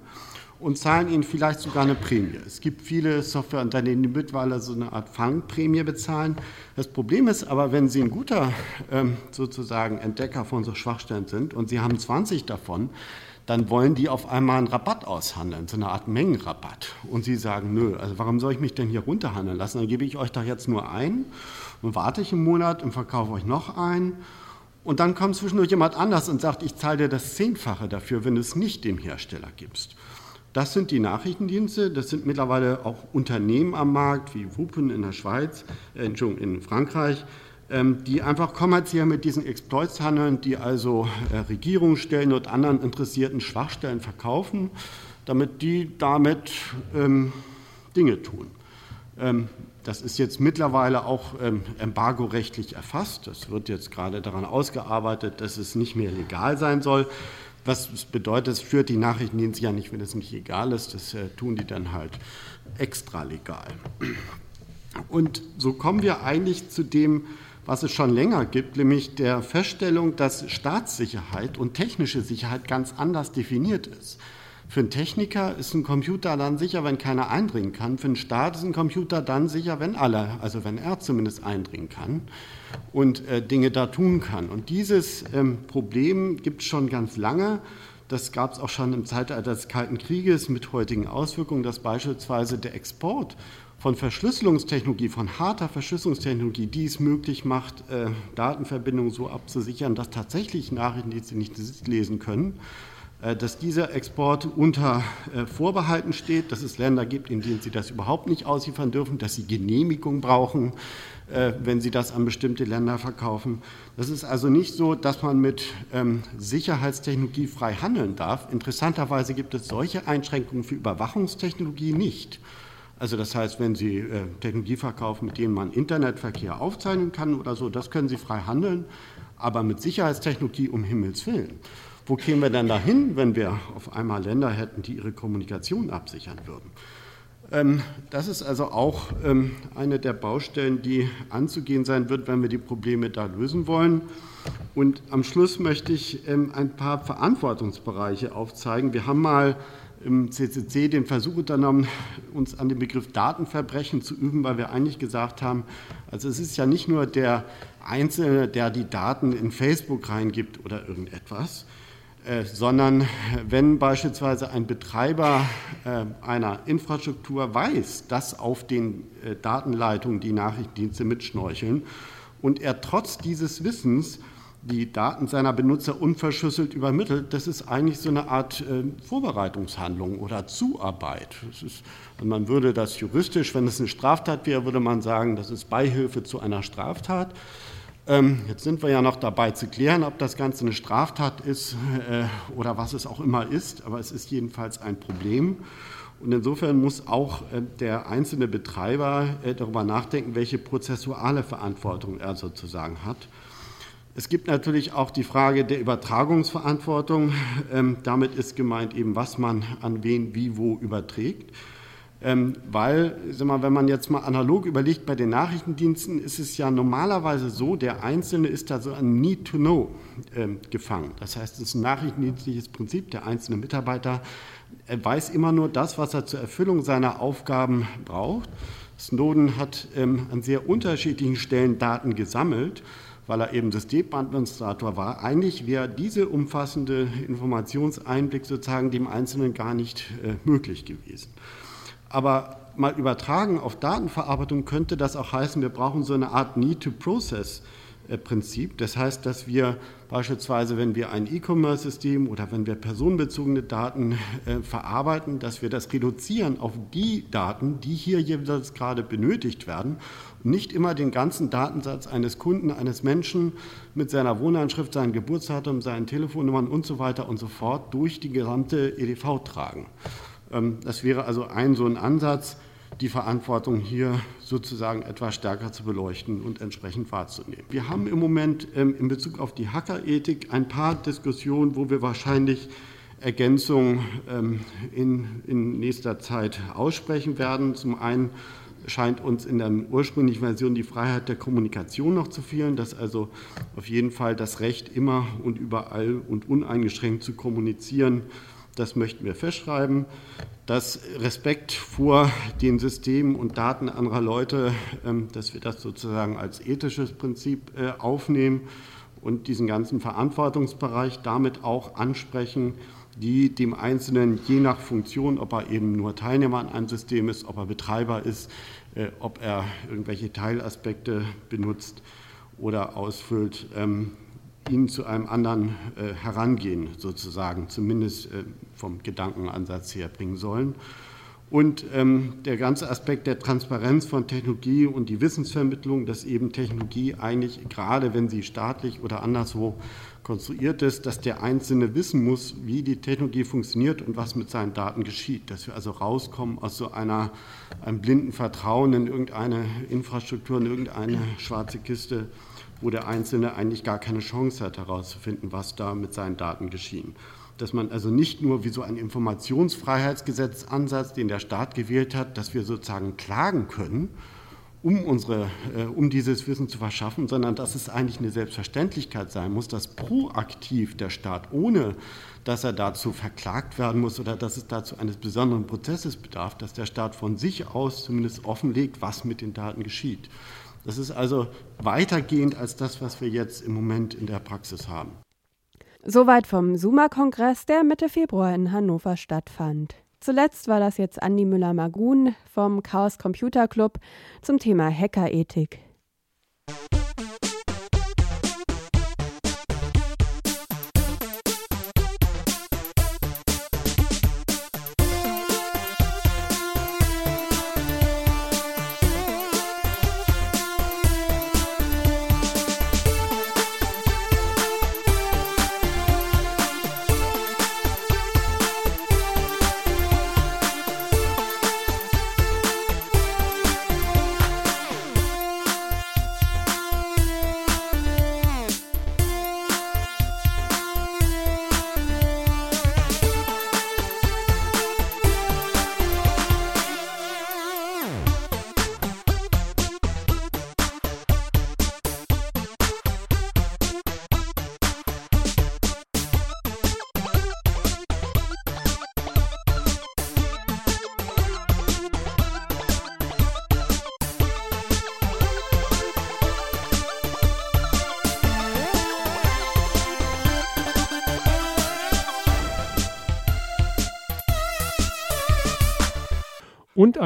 und zahlen Ihnen vielleicht sogar eine Prämie. Es gibt viele Softwareunternehmen, die mittlerweile so eine Art Fangprämie bezahlen. Das Problem ist aber, wenn Sie ein guter ähm, sozusagen Entdecker von so Schwachstellen sind und Sie haben 20 davon, dann wollen die auf einmal einen Rabatt aushandeln, so eine Art Mengenrabatt. Und sie sagen, nö, also warum soll ich mich denn hier runterhandeln lassen? Dann gebe ich euch doch jetzt nur ein und warte ich einen Monat und verkaufe euch noch ein. Und dann kommt zwischendurch jemand anders und sagt, ich zahle dir das Zehnfache dafür, wenn du es nicht dem Hersteller gibst. Das sind die Nachrichtendienste, das sind mittlerweile auch Unternehmen am Markt, wie Wupen in der Schweiz, äh, in Frankreich, ähm, die einfach kommerziell mit diesen Exploits handeln, die also äh, Regierungsstellen und anderen interessierten Schwachstellen verkaufen, damit die damit ähm, Dinge tun. Ähm, das ist jetzt mittlerweile auch ähm, embargorechtlich erfasst. Das wird jetzt gerade daran ausgearbeitet, dass es nicht mehr legal sein soll. Was bedeutet, es führt die Nachrichtendienste ja nicht, wenn es nicht egal ist. Das äh, tun die dann halt extra legal. Und so kommen wir eigentlich zu dem, was es schon länger gibt, nämlich der Feststellung, dass Staatssicherheit und technische Sicherheit ganz anders definiert ist. Für einen Techniker ist ein Computer dann sicher, wenn keiner eindringen kann. Für einen Staat ist ein Computer dann sicher, wenn alle, also wenn er zumindest eindringen kann und äh, Dinge da tun kann. Und dieses ähm, Problem gibt es schon ganz lange. Das gab es auch schon im Zeitalter des Kalten Krieges mit heutigen Auswirkungen, dass beispielsweise der Export von Verschlüsselungstechnologie, von harter Verschlüsselungstechnologie, die es möglich macht, äh, Datenverbindungen so abzusichern, dass tatsächlich Nachrichtendienste nicht lesen können, dass dieser Export unter äh, Vorbehalten steht, dass es Länder gibt, in denen sie das überhaupt nicht ausliefern dürfen, dass sie Genehmigung brauchen, äh, wenn sie das an bestimmte Länder verkaufen. Das ist also nicht so, dass man mit ähm, Sicherheitstechnologie frei handeln darf. Interessanterweise gibt es solche Einschränkungen für Überwachungstechnologie nicht. Also das heißt, wenn Sie Technologie verkaufen, mit denen man Internetverkehr aufzeichnen kann oder so, das können Sie frei handeln, aber mit Sicherheitstechnologie um Himmels willen. Wo kämen wir denn dahin, wenn wir auf einmal Länder hätten, die ihre Kommunikation absichern würden? Ähm, das ist also auch ähm, eine der Baustellen, die anzugehen sein wird, wenn wir die Probleme da lösen wollen. Und am Schluss möchte ich ähm, ein paar Verantwortungsbereiche aufzeigen. Wir haben mal im CCC den Versuch unternommen, uns an dem Begriff Datenverbrechen zu üben, weil wir eigentlich gesagt haben, also es ist ja nicht nur der Einzelne, der die Daten in Facebook reingibt oder irgendetwas, äh, sondern wenn beispielsweise ein Betreiber äh, einer Infrastruktur weiß, dass auf den äh, Datenleitungen die Nachrichtendienste mitschnorcheln und er trotz dieses Wissens die Daten seiner Benutzer unverschlüsselt übermittelt, das ist eigentlich so eine Art Vorbereitungshandlung oder Zuarbeit. Ist, man würde das juristisch, wenn es eine Straftat wäre, würde man sagen, das ist Beihilfe zu einer Straftat. Ähm, jetzt sind wir ja noch dabei zu klären, ob das Ganze eine Straftat ist äh, oder was es auch immer ist, aber es ist jedenfalls ein Problem. Und insofern muss auch äh, der einzelne Betreiber äh, darüber nachdenken, welche prozessuale Verantwortung er sozusagen hat. Es gibt natürlich auch die Frage der Übertragungsverantwortung. Ähm, damit ist gemeint eben, was man an wen wie wo überträgt. Ähm, weil, sag mal, wenn man jetzt mal analog überlegt, bei den Nachrichtendiensten ist es ja normalerweise so, der Einzelne ist da so ein Need to Know ähm, gefangen. Das heißt, es ist ein nachrichtendienstliches Prinzip. Der einzelne Mitarbeiter er weiß immer nur das, was er zur Erfüllung seiner Aufgaben braucht. Snowden hat ähm, an sehr unterschiedlichen Stellen Daten gesammelt, weil er eben Systemadministrator war. Eigentlich wäre diese umfassende Informationseinblick sozusagen dem Einzelnen gar nicht äh, möglich gewesen. Aber mal übertragen auf Datenverarbeitung könnte das auch heißen, wir brauchen so eine Art Need-to-Process-Prinzip. Das heißt, dass wir beispielsweise, wenn wir ein E-Commerce-System oder wenn wir personenbezogene Daten äh, verarbeiten, dass wir das reduzieren auf die Daten, die hier jeweils gerade benötigt werden und nicht immer den ganzen Datensatz eines Kunden, eines Menschen mit seiner Wohnanschrift, seinem Geburtsdatum, seinen Telefonnummern und so weiter und so fort durch die gesamte EDV tragen. Ähm, das wäre also ein so ein Ansatz, die Verantwortung hier sozusagen etwas stärker zu beleuchten und entsprechend wahrzunehmen. Wir haben im Moment ähm, in Bezug auf die Hackerethik ein paar Diskussionen, wo wir wahrscheinlich Ergänzungen ähm, in, in nächster Zeit aussprechen werden. Zum einen scheint uns in der ursprünglichen Version die Freiheit der Kommunikation noch zu fehlen, dass also auf jeden Fall das Recht immer und überall und uneingeschränkt zu kommunizieren das möchten wir festschreiben, dass Respekt vor den Systemen und Daten anderer Leute, ähm, dass wir das sozusagen als ethisches Prinzip äh, aufnehmen und diesen ganzen Verantwortungsbereich damit auch ansprechen, die dem Einzelnen je nach Funktion, ob er eben nur Teilnehmer an einem System ist, ob er Betreiber ist, äh, ob er irgendwelche Teilaspekte benutzt oder ausfüllt, ähm, ihn zu einem anderen äh, Herangehen sozusagen, zumindest äh, vom Gedankenansatz her bringen sollen. Und ähm, der ganze Aspekt der Transparenz von Technologie und die Wissensvermittlung, dass eben Technologie eigentlich, gerade wenn sie staatlich oder anderswo konstruiert ist, dass der Einzelne wissen muss, wie die Technologie funktioniert und was mit seinen Daten geschieht. Dass wir also rauskommen aus so einer, einem blinden Vertrauen in irgendeine Infrastruktur, in irgendeine schwarze Kiste, wo der Einzelne eigentlich gar keine Chance hat herauszufinden, was da mit seinen Daten geschieht. Dass man also nicht nur wie so ein Informationsfreiheitsgesetzansatz, den der Staat gewählt hat, dass wir sozusagen klagen können, um, unsere, äh, um dieses Wissen zu verschaffen, sondern dass es eigentlich eine Selbstverständlichkeit sein muss, dass proaktiv der Staat, ohne dass er dazu verklagt werden muss oder dass es dazu eines besonderen Prozesses bedarf, dass der Staat von sich aus zumindest offenlegt, was mit den Daten geschieht. Das ist also weitergehend als das, was wir jetzt im Moment in der Praxis haben. Soweit vom SUMA-Kongress, der Mitte Februar in Hannover stattfand. Zuletzt war das jetzt Andi Müller-Magun vom Chaos Computer Club zum Thema Hackerethik.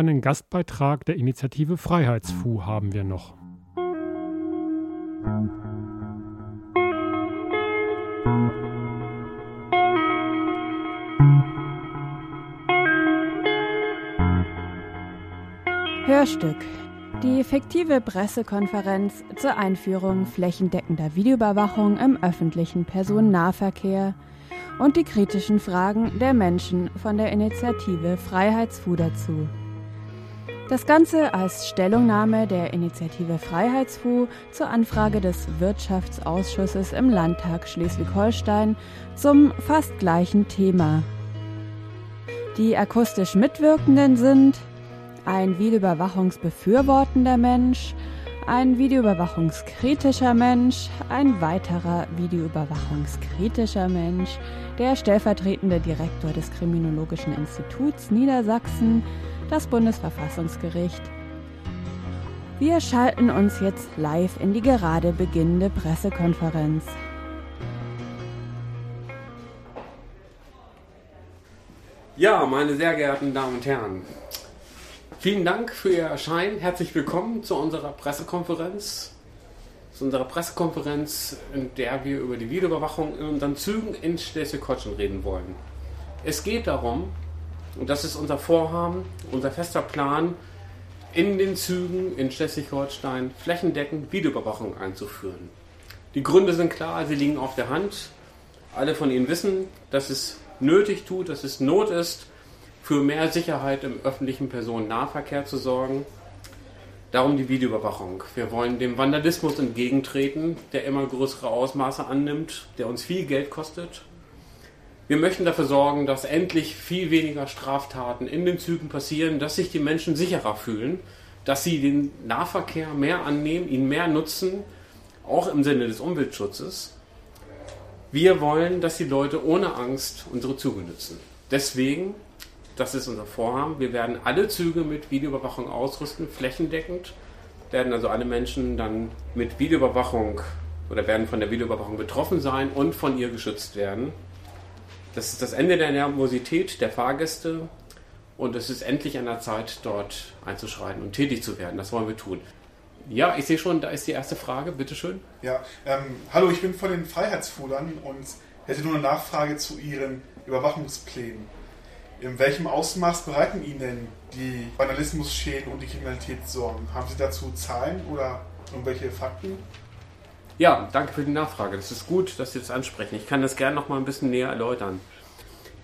Einen Gastbeitrag der Initiative Freiheitsfu haben wir noch. Hörstück. Die fiktive Pressekonferenz zur Einführung flächendeckender Videoüberwachung im öffentlichen Personennahverkehr und die kritischen Fragen der Menschen von der Initiative Freiheitsfu dazu. Das Ganze als Stellungnahme der Initiative Freiheitsfu zur Anfrage des Wirtschaftsausschusses im Landtag Schleswig-Holstein zum fast gleichen Thema. Die akustisch Mitwirkenden sind ein videoüberwachungsbefürwortender Mensch, ein videoüberwachungskritischer Mensch, ein weiterer videoüberwachungskritischer Mensch, der stellvertretende Direktor des Kriminologischen Instituts Niedersachsen, das Bundesverfassungsgericht. Wir schalten uns jetzt live in die gerade beginnende Pressekonferenz. Ja, meine sehr geehrten Damen und Herren, vielen Dank für Ihr Erscheinen. Herzlich willkommen zu unserer Pressekonferenz. Zu unserer Pressekonferenz, in der wir über die Videoüberwachung in unseren Zügen in Schleswig-Holstein reden wollen. Es geht darum, und das ist unser Vorhaben, unser fester Plan, in den Zügen in Schleswig-Holstein flächendeckend Videoüberwachung einzuführen. Die Gründe sind klar, sie liegen auf der Hand. Alle von Ihnen wissen, dass es nötig tut, dass es Not ist, für mehr Sicherheit im öffentlichen Personennahverkehr zu sorgen. Darum die Videoüberwachung. Wir wollen dem Vandalismus entgegentreten, der immer größere Ausmaße annimmt, der uns viel Geld kostet. Wir möchten dafür sorgen, dass endlich viel weniger Straftaten in den Zügen passieren, dass sich die Menschen sicherer fühlen, dass sie den Nahverkehr mehr annehmen, ihn mehr nutzen, auch im Sinne des Umweltschutzes. Wir wollen, dass die Leute ohne Angst unsere Züge nutzen. Deswegen, das ist unser Vorhaben, wir werden alle Züge mit Videoüberwachung ausrüsten, flächendeckend, werden also alle Menschen dann mit Videoüberwachung oder werden von der Videoüberwachung betroffen sein und von ihr geschützt werden. Das ist das Ende der Nervosität der Fahrgäste und es ist endlich an der Zeit, dort einzuschreiten und tätig zu werden. Das wollen wir tun. Ja, ich sehe schon, da ist die erste Frage, bitteschön. Ja, ähm, hallo, ich bin von den Freiheitsfudern und hätte nur eine Nachfrage zu Ihren Überwachungsplänen. In welchem Ausmaß bereiten Ihnen denn die Vandalismusschäden und die Kriminalität Sorgen? Haben Sie dazu Zahlen oder irgendwelche Fakten? Ja, danke für die Nachfrage. Das ist gut, dass Sie das ansprechen. Ich kann das gerne noch mal ein bisschen näher erläutern.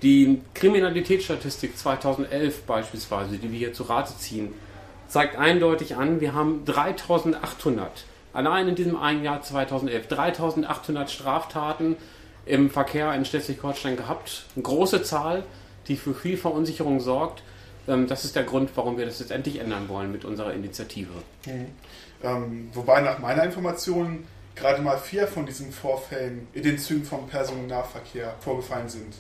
Die Kriminalitätsstatistik 2011 beispielsweise, die wir hier zu Rate ziehen, zeigt eindeutig an, wir haben 3800, allein in diesem einen Jahr 2011, 3800 Straftaten im Verkehr in Schleswig-Holstein gehabt. Eine große Zahl, die für viel Verunsicherung sorgt. Ähm, das ist der Grund, warum wir das jetzt endlich ändern wollen mit unserer Initiative. Mhm. Ähm, wobei nach meiner Information gerade mal vier von diesen Vorfällen in den Zügen vom Personennahverkehr vorgefallen sind.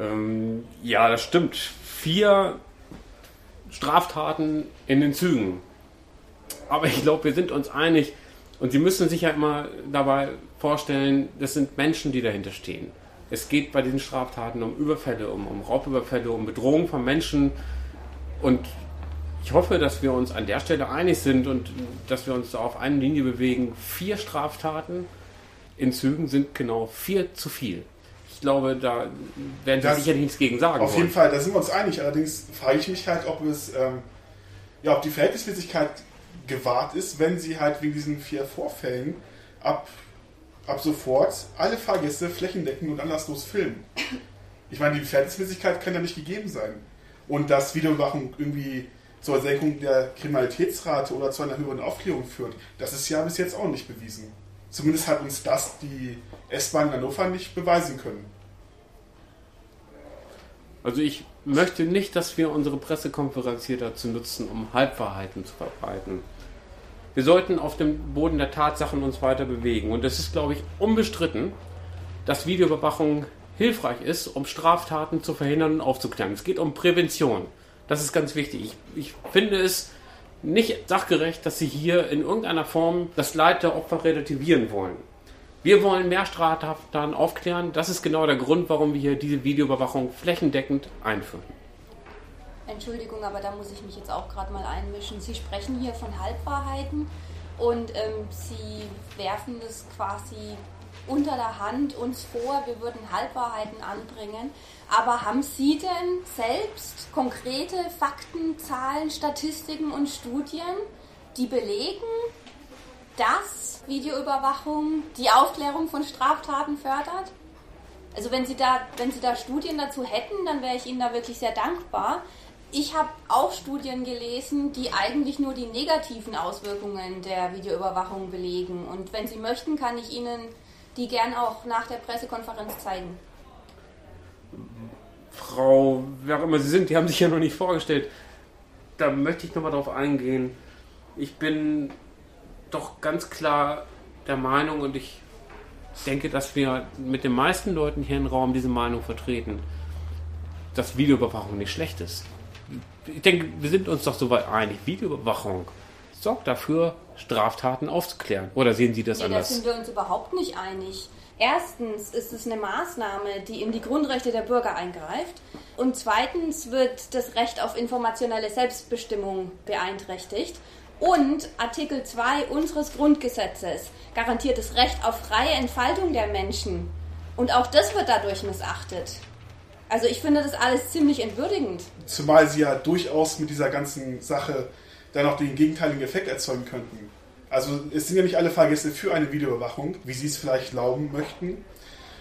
Ähm, ja, das stimmt. Vier Straftaten in den Zügen. Aber ich glaube, wir sind uns einig und Sie müssen sich ja immer dabei vorstellen, das sind Menschen, die dahinter stehen. Es geht bei diesen Straftaten um Überfälle, um, um Raubüberfälle, um Bedrohung von Menschen und ich hoffe, dass wir uns an der Stelle einig sind und dass wir uns auf eine Linie bewegen. Vier Straftaten in Zügen sind genau vier zu viel glaube, da werden Sie das, sicherlich nichts gegen sagen. Auf wollen. jeden Fall, da sind wir uns einig. Allerdings frage ich mich halt, ob es, ähm, ja, ob die Verhältnismäßigkeit gewahrt ist, wenn Sie halt wegen diesen vier Vorfällen ab, ab sofort alle Fahrgäste flächendeckend und anlasslos filmen. Ich meine, die Verhältnismäßigkeit kann ja nicht gegeben sein. Und dass Videoüberwachung irgendwie zur Senkung der Kriminalitätsrate oder zu einer höheren Aufklärung führt, das ist ja bis jetzt auch nicht bewiesen. Zumindest hat uns das die S-Bahn in Hannover nicht beweisen können. Also ich möchte nicht, dass wir unsere Pressekonferenz hier dazu nutzen, um Halbwahrheiten zu verbreiten. Wir sollten auf dem Boden der Tatsachen uns weiter bewegen. Und es ist, glaube ich, unbestritten, dass Videoüberwachung hilfreich ist, um Straftaten zu verhindern und aufzuklären. Es geht um Prävention. Das ist ganz wichtig. Ich, ich finde es nicht sachgerecht, dass Sie hier in irgendeiner Form das Leid der Opfer relativieren wollen. Wir wollen mehr Straftaten aufklären. Das ist genau der Grund, warum wir hier diese Videoüberwachung flächendeckend einführen. Entschuldigung, aber da muss ich mich jetzt auch gerade mal einmischen. Sie sprechen hier von Halbwahrheiten und ähm, Sie werfen das quasi unter der Hand uns vor, wir würden Halbwahrheiten anbringen. Aber haben Sie denn selbst konkrete Fakten, Zahlen, Statistiken und Studien, die belegen, dass Videoüberwachung die Aufklärung von Straftaten fördert? Also wenn Sie da, wenn Sie da Studien dazu hätten, dann wäre ich Ihnen da wirklich sehr dankbar. Ich habe auch Studien gelesen, die eigentlich nur die negativen Auswirkungen der Videoüberwachung belegen. Und wenn Sie möchten, kann ich Ihnen die gern auch nach der Pressekonferenz zeigen. Frau, wer auch immer Sie sind, die haben sich ja noch nicht vorgestellt. da möchte ich nochmal drauf eingehen. Ich bin doch ganz klar der Meinung und ich denke, dass wir mit den meisten Leuten hier im Raum diese Meinung vertreten, dass Videoüberwachung nicht schlecht ist. Ich denke, wir sind uns doch soweit einig. Videoüberwachung sorgt dafür, Straftaten aufzuklären. Oder sehen Sie das nee, anders? Da sind wir uns überhaupt nicht einig. Erstens ist es eine Maßnahme, die in die Grundrechte der Bürger eingreift. Und zweitens wird das Recht auf informationelle Selbstbestimmung beeinträchtigt. Und Artikel 2 unseres Grundgesetzes garantiert das Recht auf freie Entfaltung der Menschen. Und auch das wird dadurch missachtet. Also ich finde das alles ziemlich entwürdigend. Zumal sie ja durchaus mit dieser ganzen Sache dann auch den gegenteiligen Effekt erzeugen könnten. Also es sind ja nicht alle Fahrgäste für eine Videoüberwachung, wie sie es vielleicht glauben möchten.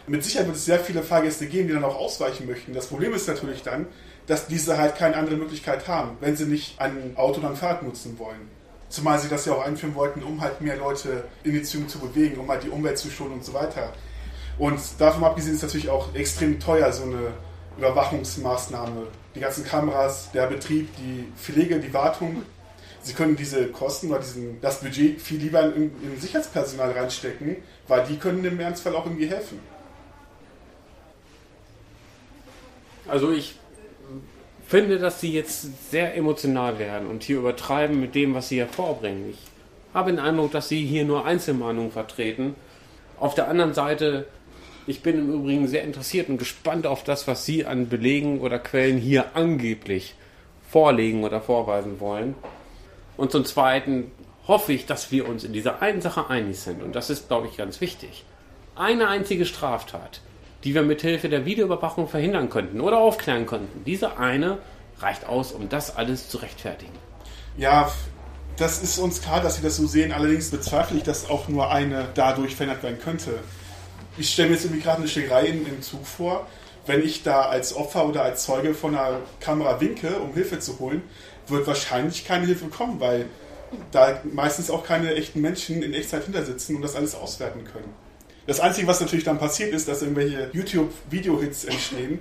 Mit Sicherheit wird es sehr viele Fahrgäste geben, die dann auch ausweichen möchten. Das Problem ist natürlich dann, dass diese halt keine andere Möglichkeit haben, wenn sie nicht ein Auto oder ein Fahrrad nutzen wollen. Zumal sie das ja auch einführen wollten, um halt mehr Leute in die Züge zu bewegen, um halt die Umwelt zu schonen und so weiter. Und davon abgesehen ist natürlich auch extrem teuer, so eine Überwachungsmaßnahme. Die ganzen Kameras, der Betrieb, die Pflege, die Wartung. Sie können diese Kosten oder diesen, das Budget viel lieber in, in Sicherheitspersonal reinstecken, weil die können im Ernstfall auch irgendwie helfen. Also ich finde, dass sie jetzt sehr emotional werden und hier übertreiben mit dem, was sie hervorbringen. Ich habe den Eindruck, dass sie hier nur Einzelmeinungen vertreten. Auf der anderen Seite, ich bin im Übrigen sehr interessiert und gespannt auf das, was Sie an Belegen oder Quellen hier angeblich vorlegen oder vorweisen wollen. Und zum Zweiten hoffe ich, dass wir uns in dieser einen Sache einig sind. Und das ist, glaube ich, ganz wichtig. Eine einzige Straftat, die wir mit Hilfe der Videoüberwachung verhindern könnten oder aufklären könnten. Diese eine reicht aus, um das alles zu rechtfertigen. Ja, das ist uns klar, dass Sie das so sehen. Allerdings bezweifle ich, dass auch nur eine dadurch verändert werden könnte. Ich stelle mir jetzt irgendwie gerade eine Schlägerei im Zug vor. Wenn ich da als Opfer oder als Zeuge von einer Kamera winke, um Hilfe zu holen, wird wahrscheinlich keine Hilfe kommen, weil da meistens auch keine echten Menschen in Echtzeit hinter sitzen und das alles auswerten können. Das Einzige, was natürlich dann passiert, ist, dass irgendwelche YouTube-Video-Hits entstehen,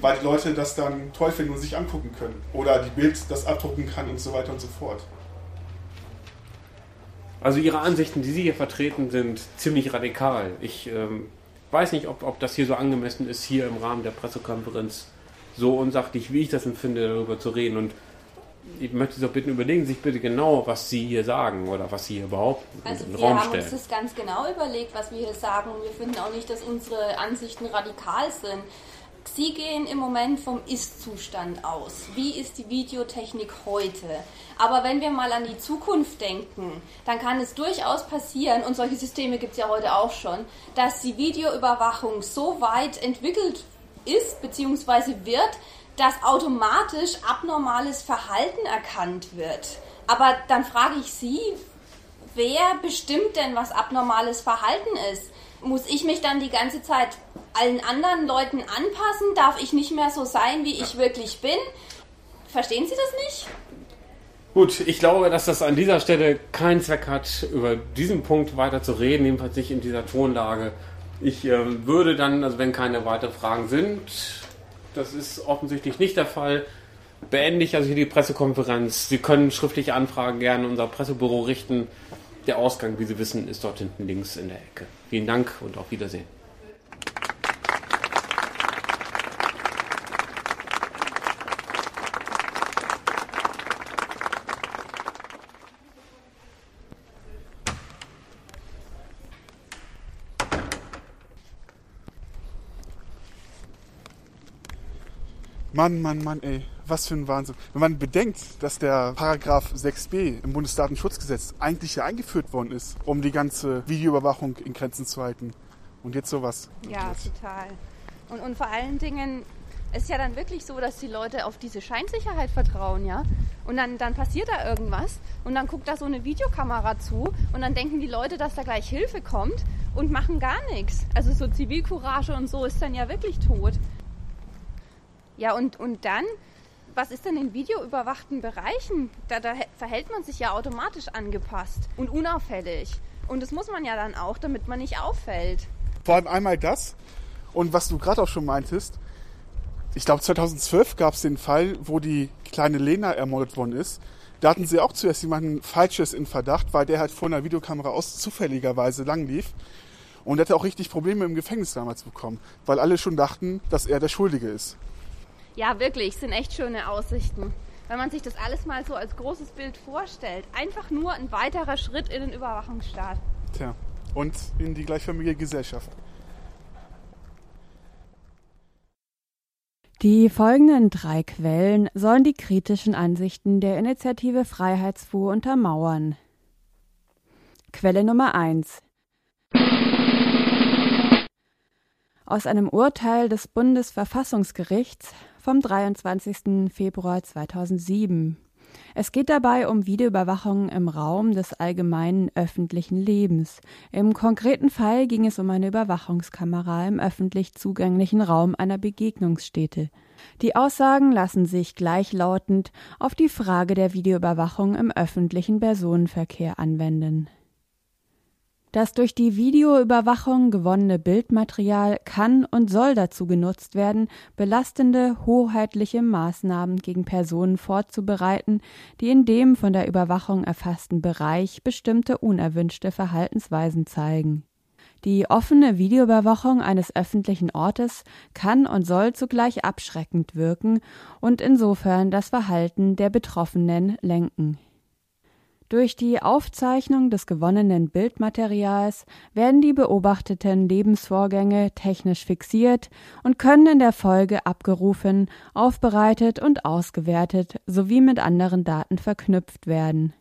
weil die Leute das dann toll finden und sich angucken können. Oder die Bild das abdrucken kann und so weiter und so fort. Also Ihre Ansichten, die Sie hier vertreten, sind ziemlich radikal. Ich ähm, weiß nicht, ob, ob das hier so angemessen ist, hier im Rahmen der Pressekonferenz so unsachlich, wie ich das empfinde, darüber zu reden. Und ich möchte Sie auch bitten, überlegen Sie sich bitte genau, was Sie hier sagen oder was Sie hier behaupten also in den wir Raum haben stellen. uns das ganz genau überlegt, was wir hier sagen und wir finden auch nicht, dass unsere Ansichten radikal sind. Sie gehen im Moment vom Ist-Zustand aus. Wie ist die Videotechnik heute? Aber wenn wir mal an die Zukunft denken, dann kann es durchaus passieren, und solche Systeme gibt es ja heute auch schon, dass die Videoüberwachung so weit entwickelt ist bzw. wird, dass automatisch abnormales Verhalten erkannt wird. Aber dann frage ich Sie, wer bestimmt denn, was abnormales Verhalten ist? Muss ich mich dann die ganze Zeit allen anderen Leuten anpassen? Darf ich nicht mehr so sein, wie ich wirklich bin? Verstehen Sie das nicht? Gut, ich glaube, dass das an dieser Stelle keinen Zweck hat, über diesen Punkt weiter zu reden, jedenfalls nicht in dieser Tonlage. Ich ähm, würde dann, also wenn keine weiteren Fragen sind, das ist offensichtlich nicht der Fall, beende ich also hier die Pressekonferenz. Sie können schriftliche Anfragen gerne unser Pressebüro richten. Der Ausgang, wie Sie wissen, ist dort hinten links in der Ecke. Vielen Dank und auf Wiedersehen. Mann, Mann, Mann, ey, was für ein Wahnsinn. Wenn man bedenkt, dass der Paragraph 6b im Bundesdatenschutzgesetz eigentlich ja eingeführt worden ist, um die ganze Videoüberwachung in Grenzen zu halten. Und jetzt sowas. Ja, total. Und, und vor allen Dingen ist ja dann wirklich so, dass die Leute auf diese Scheinsicherheit vertrauen, ja. Und dann, dann passiert da irgendwas und dann guckt da so eine Videokamera zu und dann denken die Leute, dass da gleich Hilfe kommt und machen gar nichts. Also so Zivilcourage und so ist dann ja wirklich tot. Ja, und, und dann, was ist denn in videoüberwachten Bereichen? Da, da verhält man sich ja automatisch angepasst und unauffällig. Und das muss man ja dann auch, damit man nicht auffällt. Vor allem einmal das und was du gerade auch schon meintest, ich glaube 2012 gab es den Fall, wo die kleine Lena ermordet worden ist. Da hatten sie auch zuerst jemanden Falsches in Verdacht, weil der halt vor einer Videokamera aus zufälligerweise lang lief. Und er hatte auch richtig Probleme im Gefängnis damals bekommen, weil alle schon dachten, dass er der Schuldige ist. Ja, wirklich, sind echt schöne Aussichten. Wenn man sich das alles mal so als großes Bild vorstellt. Einfach nur ein weiterer Schritt in den Überwachungsstaat. Tja, und in die gleichförmige Gesellschaft. Die folgenden drei Quellen sollen die kritischen Ansichten der Initiative Freiheitsfuhr untermauern. Quelle Nummer 1 Aus einem Urteil des Bundesverfassungsgerichts vom 23. Februar 2007. Es geht dabei um Videoüberwachung im Raum des allgemeinen öffentlichen Lebens. Im konkreten Fall ging es um eine Überwachungskamera im öffentlich zugänglichen Raum einer Begegnungsstätte. Die Aussagen lassen sich gleichlautend auf die Frage der Videoüberwachung im öffentlichen Personenverkehr anwenden das durch die Videoüberwachung gewonnene Bildmaterial kann und soll dazu genutzt werden, belastende, hoheitliche Maßnahmen gegen Personen vorzubereiten, die in dem von der Überwachung erfassten Bereich bestimmte unerwünschte Verhaltensweisen zeigen. Die offene Videoüberwachung eines öffentlichen Ortes kann und soll zugleich abschreckend wirken und insofern das Verhalten der Betroffenen lenken durch die Aufzeichnung des gewonnenen Bildmaterials werden die beobachteten Lebensvorgänge technisch fixiert und können in der Folge abgerufen, aufbereitet und ausgewertet sowie mit anderen Daten verknüpft werden.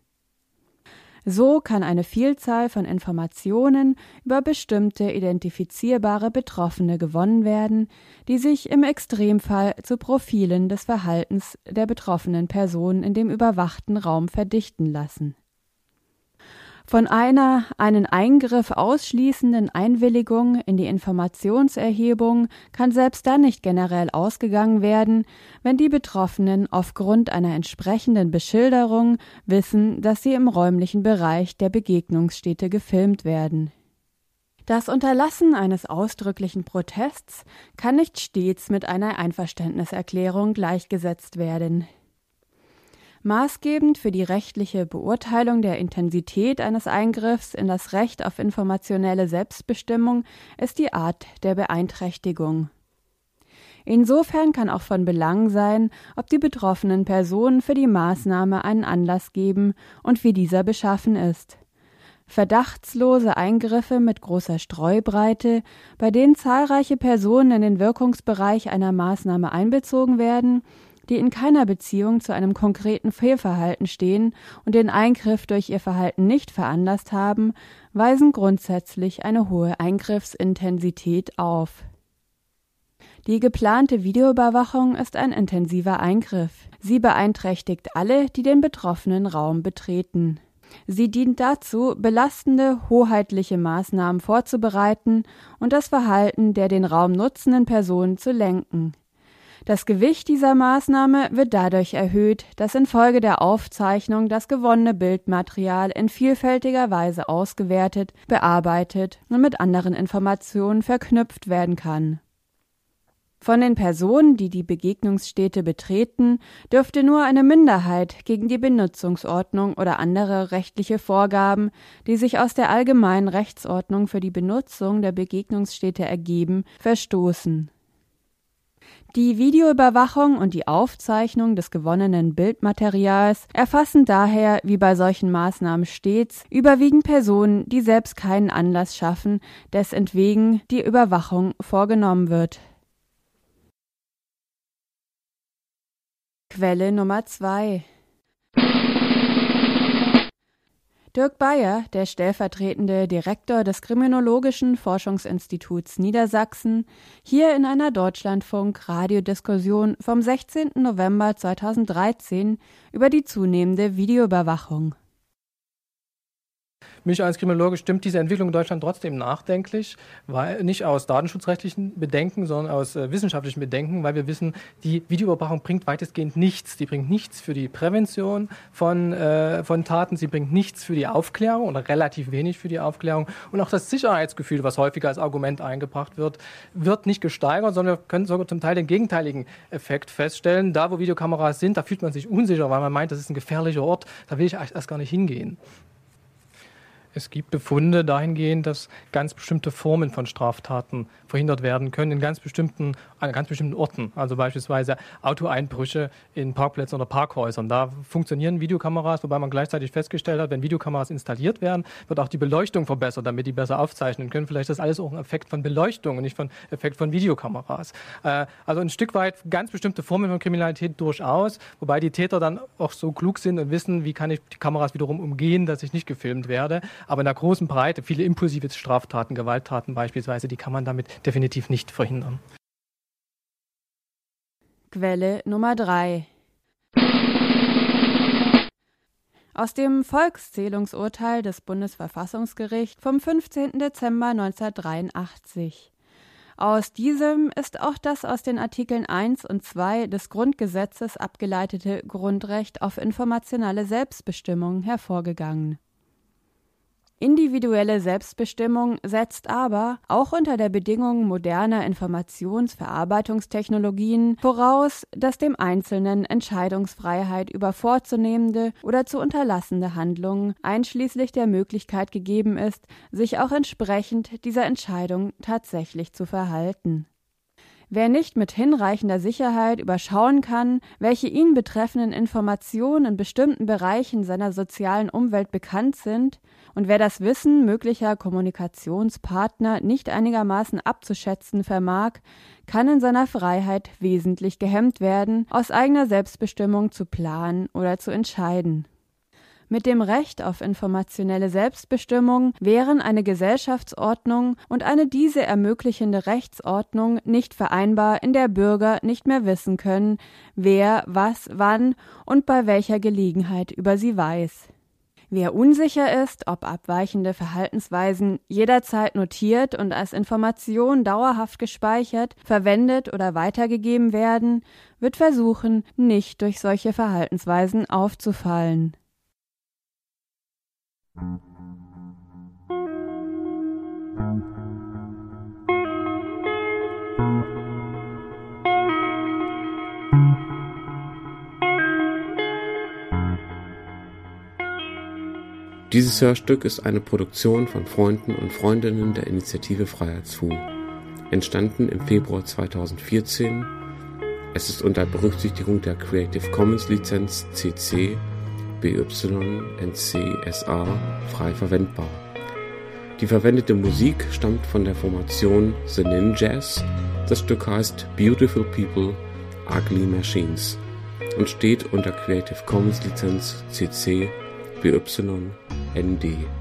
So kann eine Vielzahl von Informationen über bestimmte identifizierbare Betroffene gewonnen werden, die sich im Extremfall zu Profilen des Verhaltens der betroffenen Person in dem überwachten Raum verdichten lassen von einer einen Eingriff ausschließenden Einwilligung in die Informationserhebung kann selbst dann nicht generell ausgegangen werden, wenn die Betroffenen aufgrund einer entsprechenden Beschilderung wissen, dass sie im räumlichen Bereich der Begegnungsstätte gefilmt werden. Das Unterlassen eines ausdrücklichen Protests kann nicht stets mit einer Einverständniserklärung gleichgesetzt werden. Maßgebend für die rechtliche Beurteilung der Intensität eines Eingriffs in das Recht auf informationelle Selbstbestimmung ist die Art der Beeinträchtigung. Insofern kann auch von Belang sein, ob die betroffenen Personen für die Maßnahme einen Anlass geben und wie dieser beschaffen ist. Verdachtslose Eingriffe mit großer Streubreite, bei denen zahlreiche Personen in den Wirkungsbereich einer Maßnahme einbezogen werden, die in keiner Beziehung zu einem konkreten Fehlverhalten stehen und den Eingriff durch ihr Verhalten nicht veranlasst haben, weisen grundsätzlich eine hohe Eingriffsintensität auf. Die geplante Videoüberwachung ist ein intensiver Eingriff. Sie beeinträchtigt alle, die den betroffenen Raum betreten. Sie dient dazu, belastende, hoheitliche Maßnahmen vorzubereiten und das Verhalten der den Raum nutzenden Personen zu lenken. Das Gewicht dieser Maßnahme wird dadurch erhöht, dass infolge der Aufzeichnung das gewonnene Bildmaterial in vielfältiger Weise ausgewertet, bearbeitet und mit anderen Informationen verknüpft werden kann. Von den Personen, die die Begegnungsstätte betreten, dürfte nur eine Minderheit gegen die Benutzungsordnung oder andere rechtliche Vorgaben, die sich aus der allgemeinen Rechtsordnung für die Benutzung der Begegnungsstätte ergeben, verstoßen die Videoüberwachung und die Aufzeichnung des gewonnenen Bildmaterials erfassen daher, wie bei solchen Maßnahmen stets, überwiegend Personen, die selbst keinen Anlass schaffen, desentwegen die Überwachung vorgenommen wird. Quelle Nummer 2 Dirk Bayer, der stellvertretende Direktor des Kriminologischen Forschungsinstituts Niedersachsen, hier in einer Deutschlandfunk-Radiodiskussion vom 16. November 2013 über die zunehmende Videoüberwachung. Mich als Kriminologe stimmt diese Entwicklung in Deutschland trotzdem nachdenklich, weil nicht aus datenschutzrechtlichen Bedenken, sondern aus äh, wissenschaftlichen Bedenken, weil wir wissen, die Videoüberwachung bringt weitestgehend nichts. Die bringt nichts für die Prävention von, äh, von Taten, sie bringt nichts für die Aufklärung oder relativ wenig für die Aufklärung. Und auch das Sicherheitsgefühl, was häufiger als Argument eingebracht wird, wird nicht gesteigert, sondern wir können sogar zum Teil den gegenteiligen Effekt feststellen. Da, wo Videokameras sind, da fühlt man sich unsicher, weil man meint, das ist ein gefährlicher Ort, da will ich erst gar nicht hingehen. Es gibt Befunde dahingehend, dass ganz bestimmte Formen von Straftaten verhindert werden können in ganz bestimmten, an ganz bestimmten Orten. Also beispielsweise Autoeinbrüche in Parkplätzen oder Parkhäusern. Da funktionieren Videokameras, wobei man gleichzeitig festgestellt hat, wenn Videokameras installiert werden, wird auch die Beleuchtung verbessert, damit die besser aufzeichnen können. Vielleicht ist das alles auch ein Effekt von Beleuchtung und nicht von Effekt von Videokameras. Äh, also ein Stück weit ganz bestimmte Formen von Kriminalität durchaus, wobei die Täter dann auch so klug sind und wissen, wie kann ich die Kameras wiederum umgehen, dass ich nicht gefilmt werde. Aber in der großen Breite, viele impulsive Straftaten, Gewalttaten beispielsweise, die kann man damit definitiv nicht verhindern. Quelle Nummer 3 Aus dem Volkszählungsurteil des Bundesverfassungsgerichts vom 15. Dezember 1983. Aus diesem ist auch das aus den Artikeln 1 und 2 des Grundgesetzes abgeleitete Grundrecht auf informationelle Selbstbestimmung hervorgegangen. Individuelle Selbstbestimmung setzt aber, auch unter der Bedingung moderner Informationsverarbeitungstechnologien, voraus, dass dem Einzelnen Entscheidungsfreiheit über vorzunehmende oder zu unterlassende Handlungen einschließlich der Möglichkeit gegeben ist, sich auch entsprechend dieser Entscheidung tatsächlich zu verhalten. Wer nicht mit hinreichender Sicherheit überschauen kann, welche ihn betreffenden Informationen in bestimmten Bereichen seiner sozialen Umwelt bekannt sind, und wer das Wissen möglicher Kommunikationspartner nicht einigermaßen abzuschätzen vermag, kann in seiner Freiheit wesentlich gehemmt werden, aus eigener Selbstbestimmung zu planen oder zu entscheiden mit dem Recht auf informationelle Selbstbestimmung wären eine Gesellschaftsordnung und eine diese ermöglichende Rechtsordnung nicht vereinbar, in der Bürger nicht mehr wissen können, wer was wann und bei welcher Gelegenheit über sie weiß. Wer unsicher ist, ob abweichende Verhaltensweisen jederzeit notiert und als Information dauerhaft gespeichert, verwendet oder weitergegeben werden, wird versuchen, nicht durch solche Verhaltensweisen aufzufallen. Dieses Hörstück ist eine Produktion von Freunden und Freundinnen der Initiative Freiheitsfu. Entstanden im Februar 2014. Es ist unter Berücksichtigung der Creative Commons Lizenz CC BY-NC-SA frei verwendbar. Die verwendete Musik stammt von der Formation The Ninjas. Das Stück heißt Beautiful People, Ugly Machines und steht unter Creative Commons Lizenz CC BY-ND.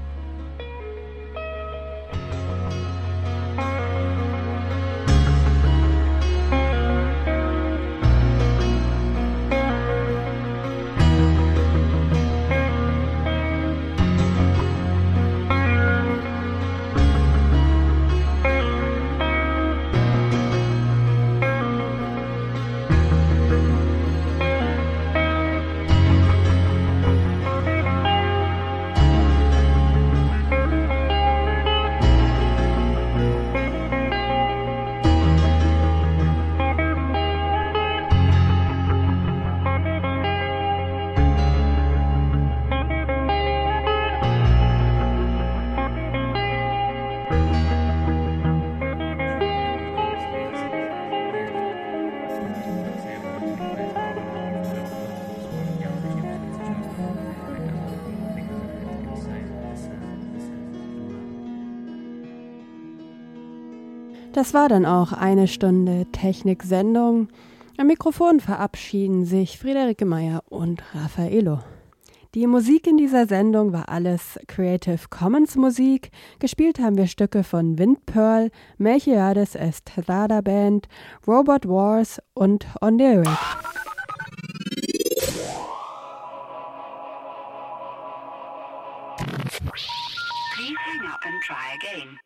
Das war dann auch eine Stunde Technik-Sendung. Am Mikrofon verabschieden sich Friederike Meyer und Raffaello. Die Musik in dieser Sendung war alles Creative Commons Musik. Gespielt haben wir Stücke von Windpearl, Melchiades Estrada Band, Robot Wars und On the Eric. and try again.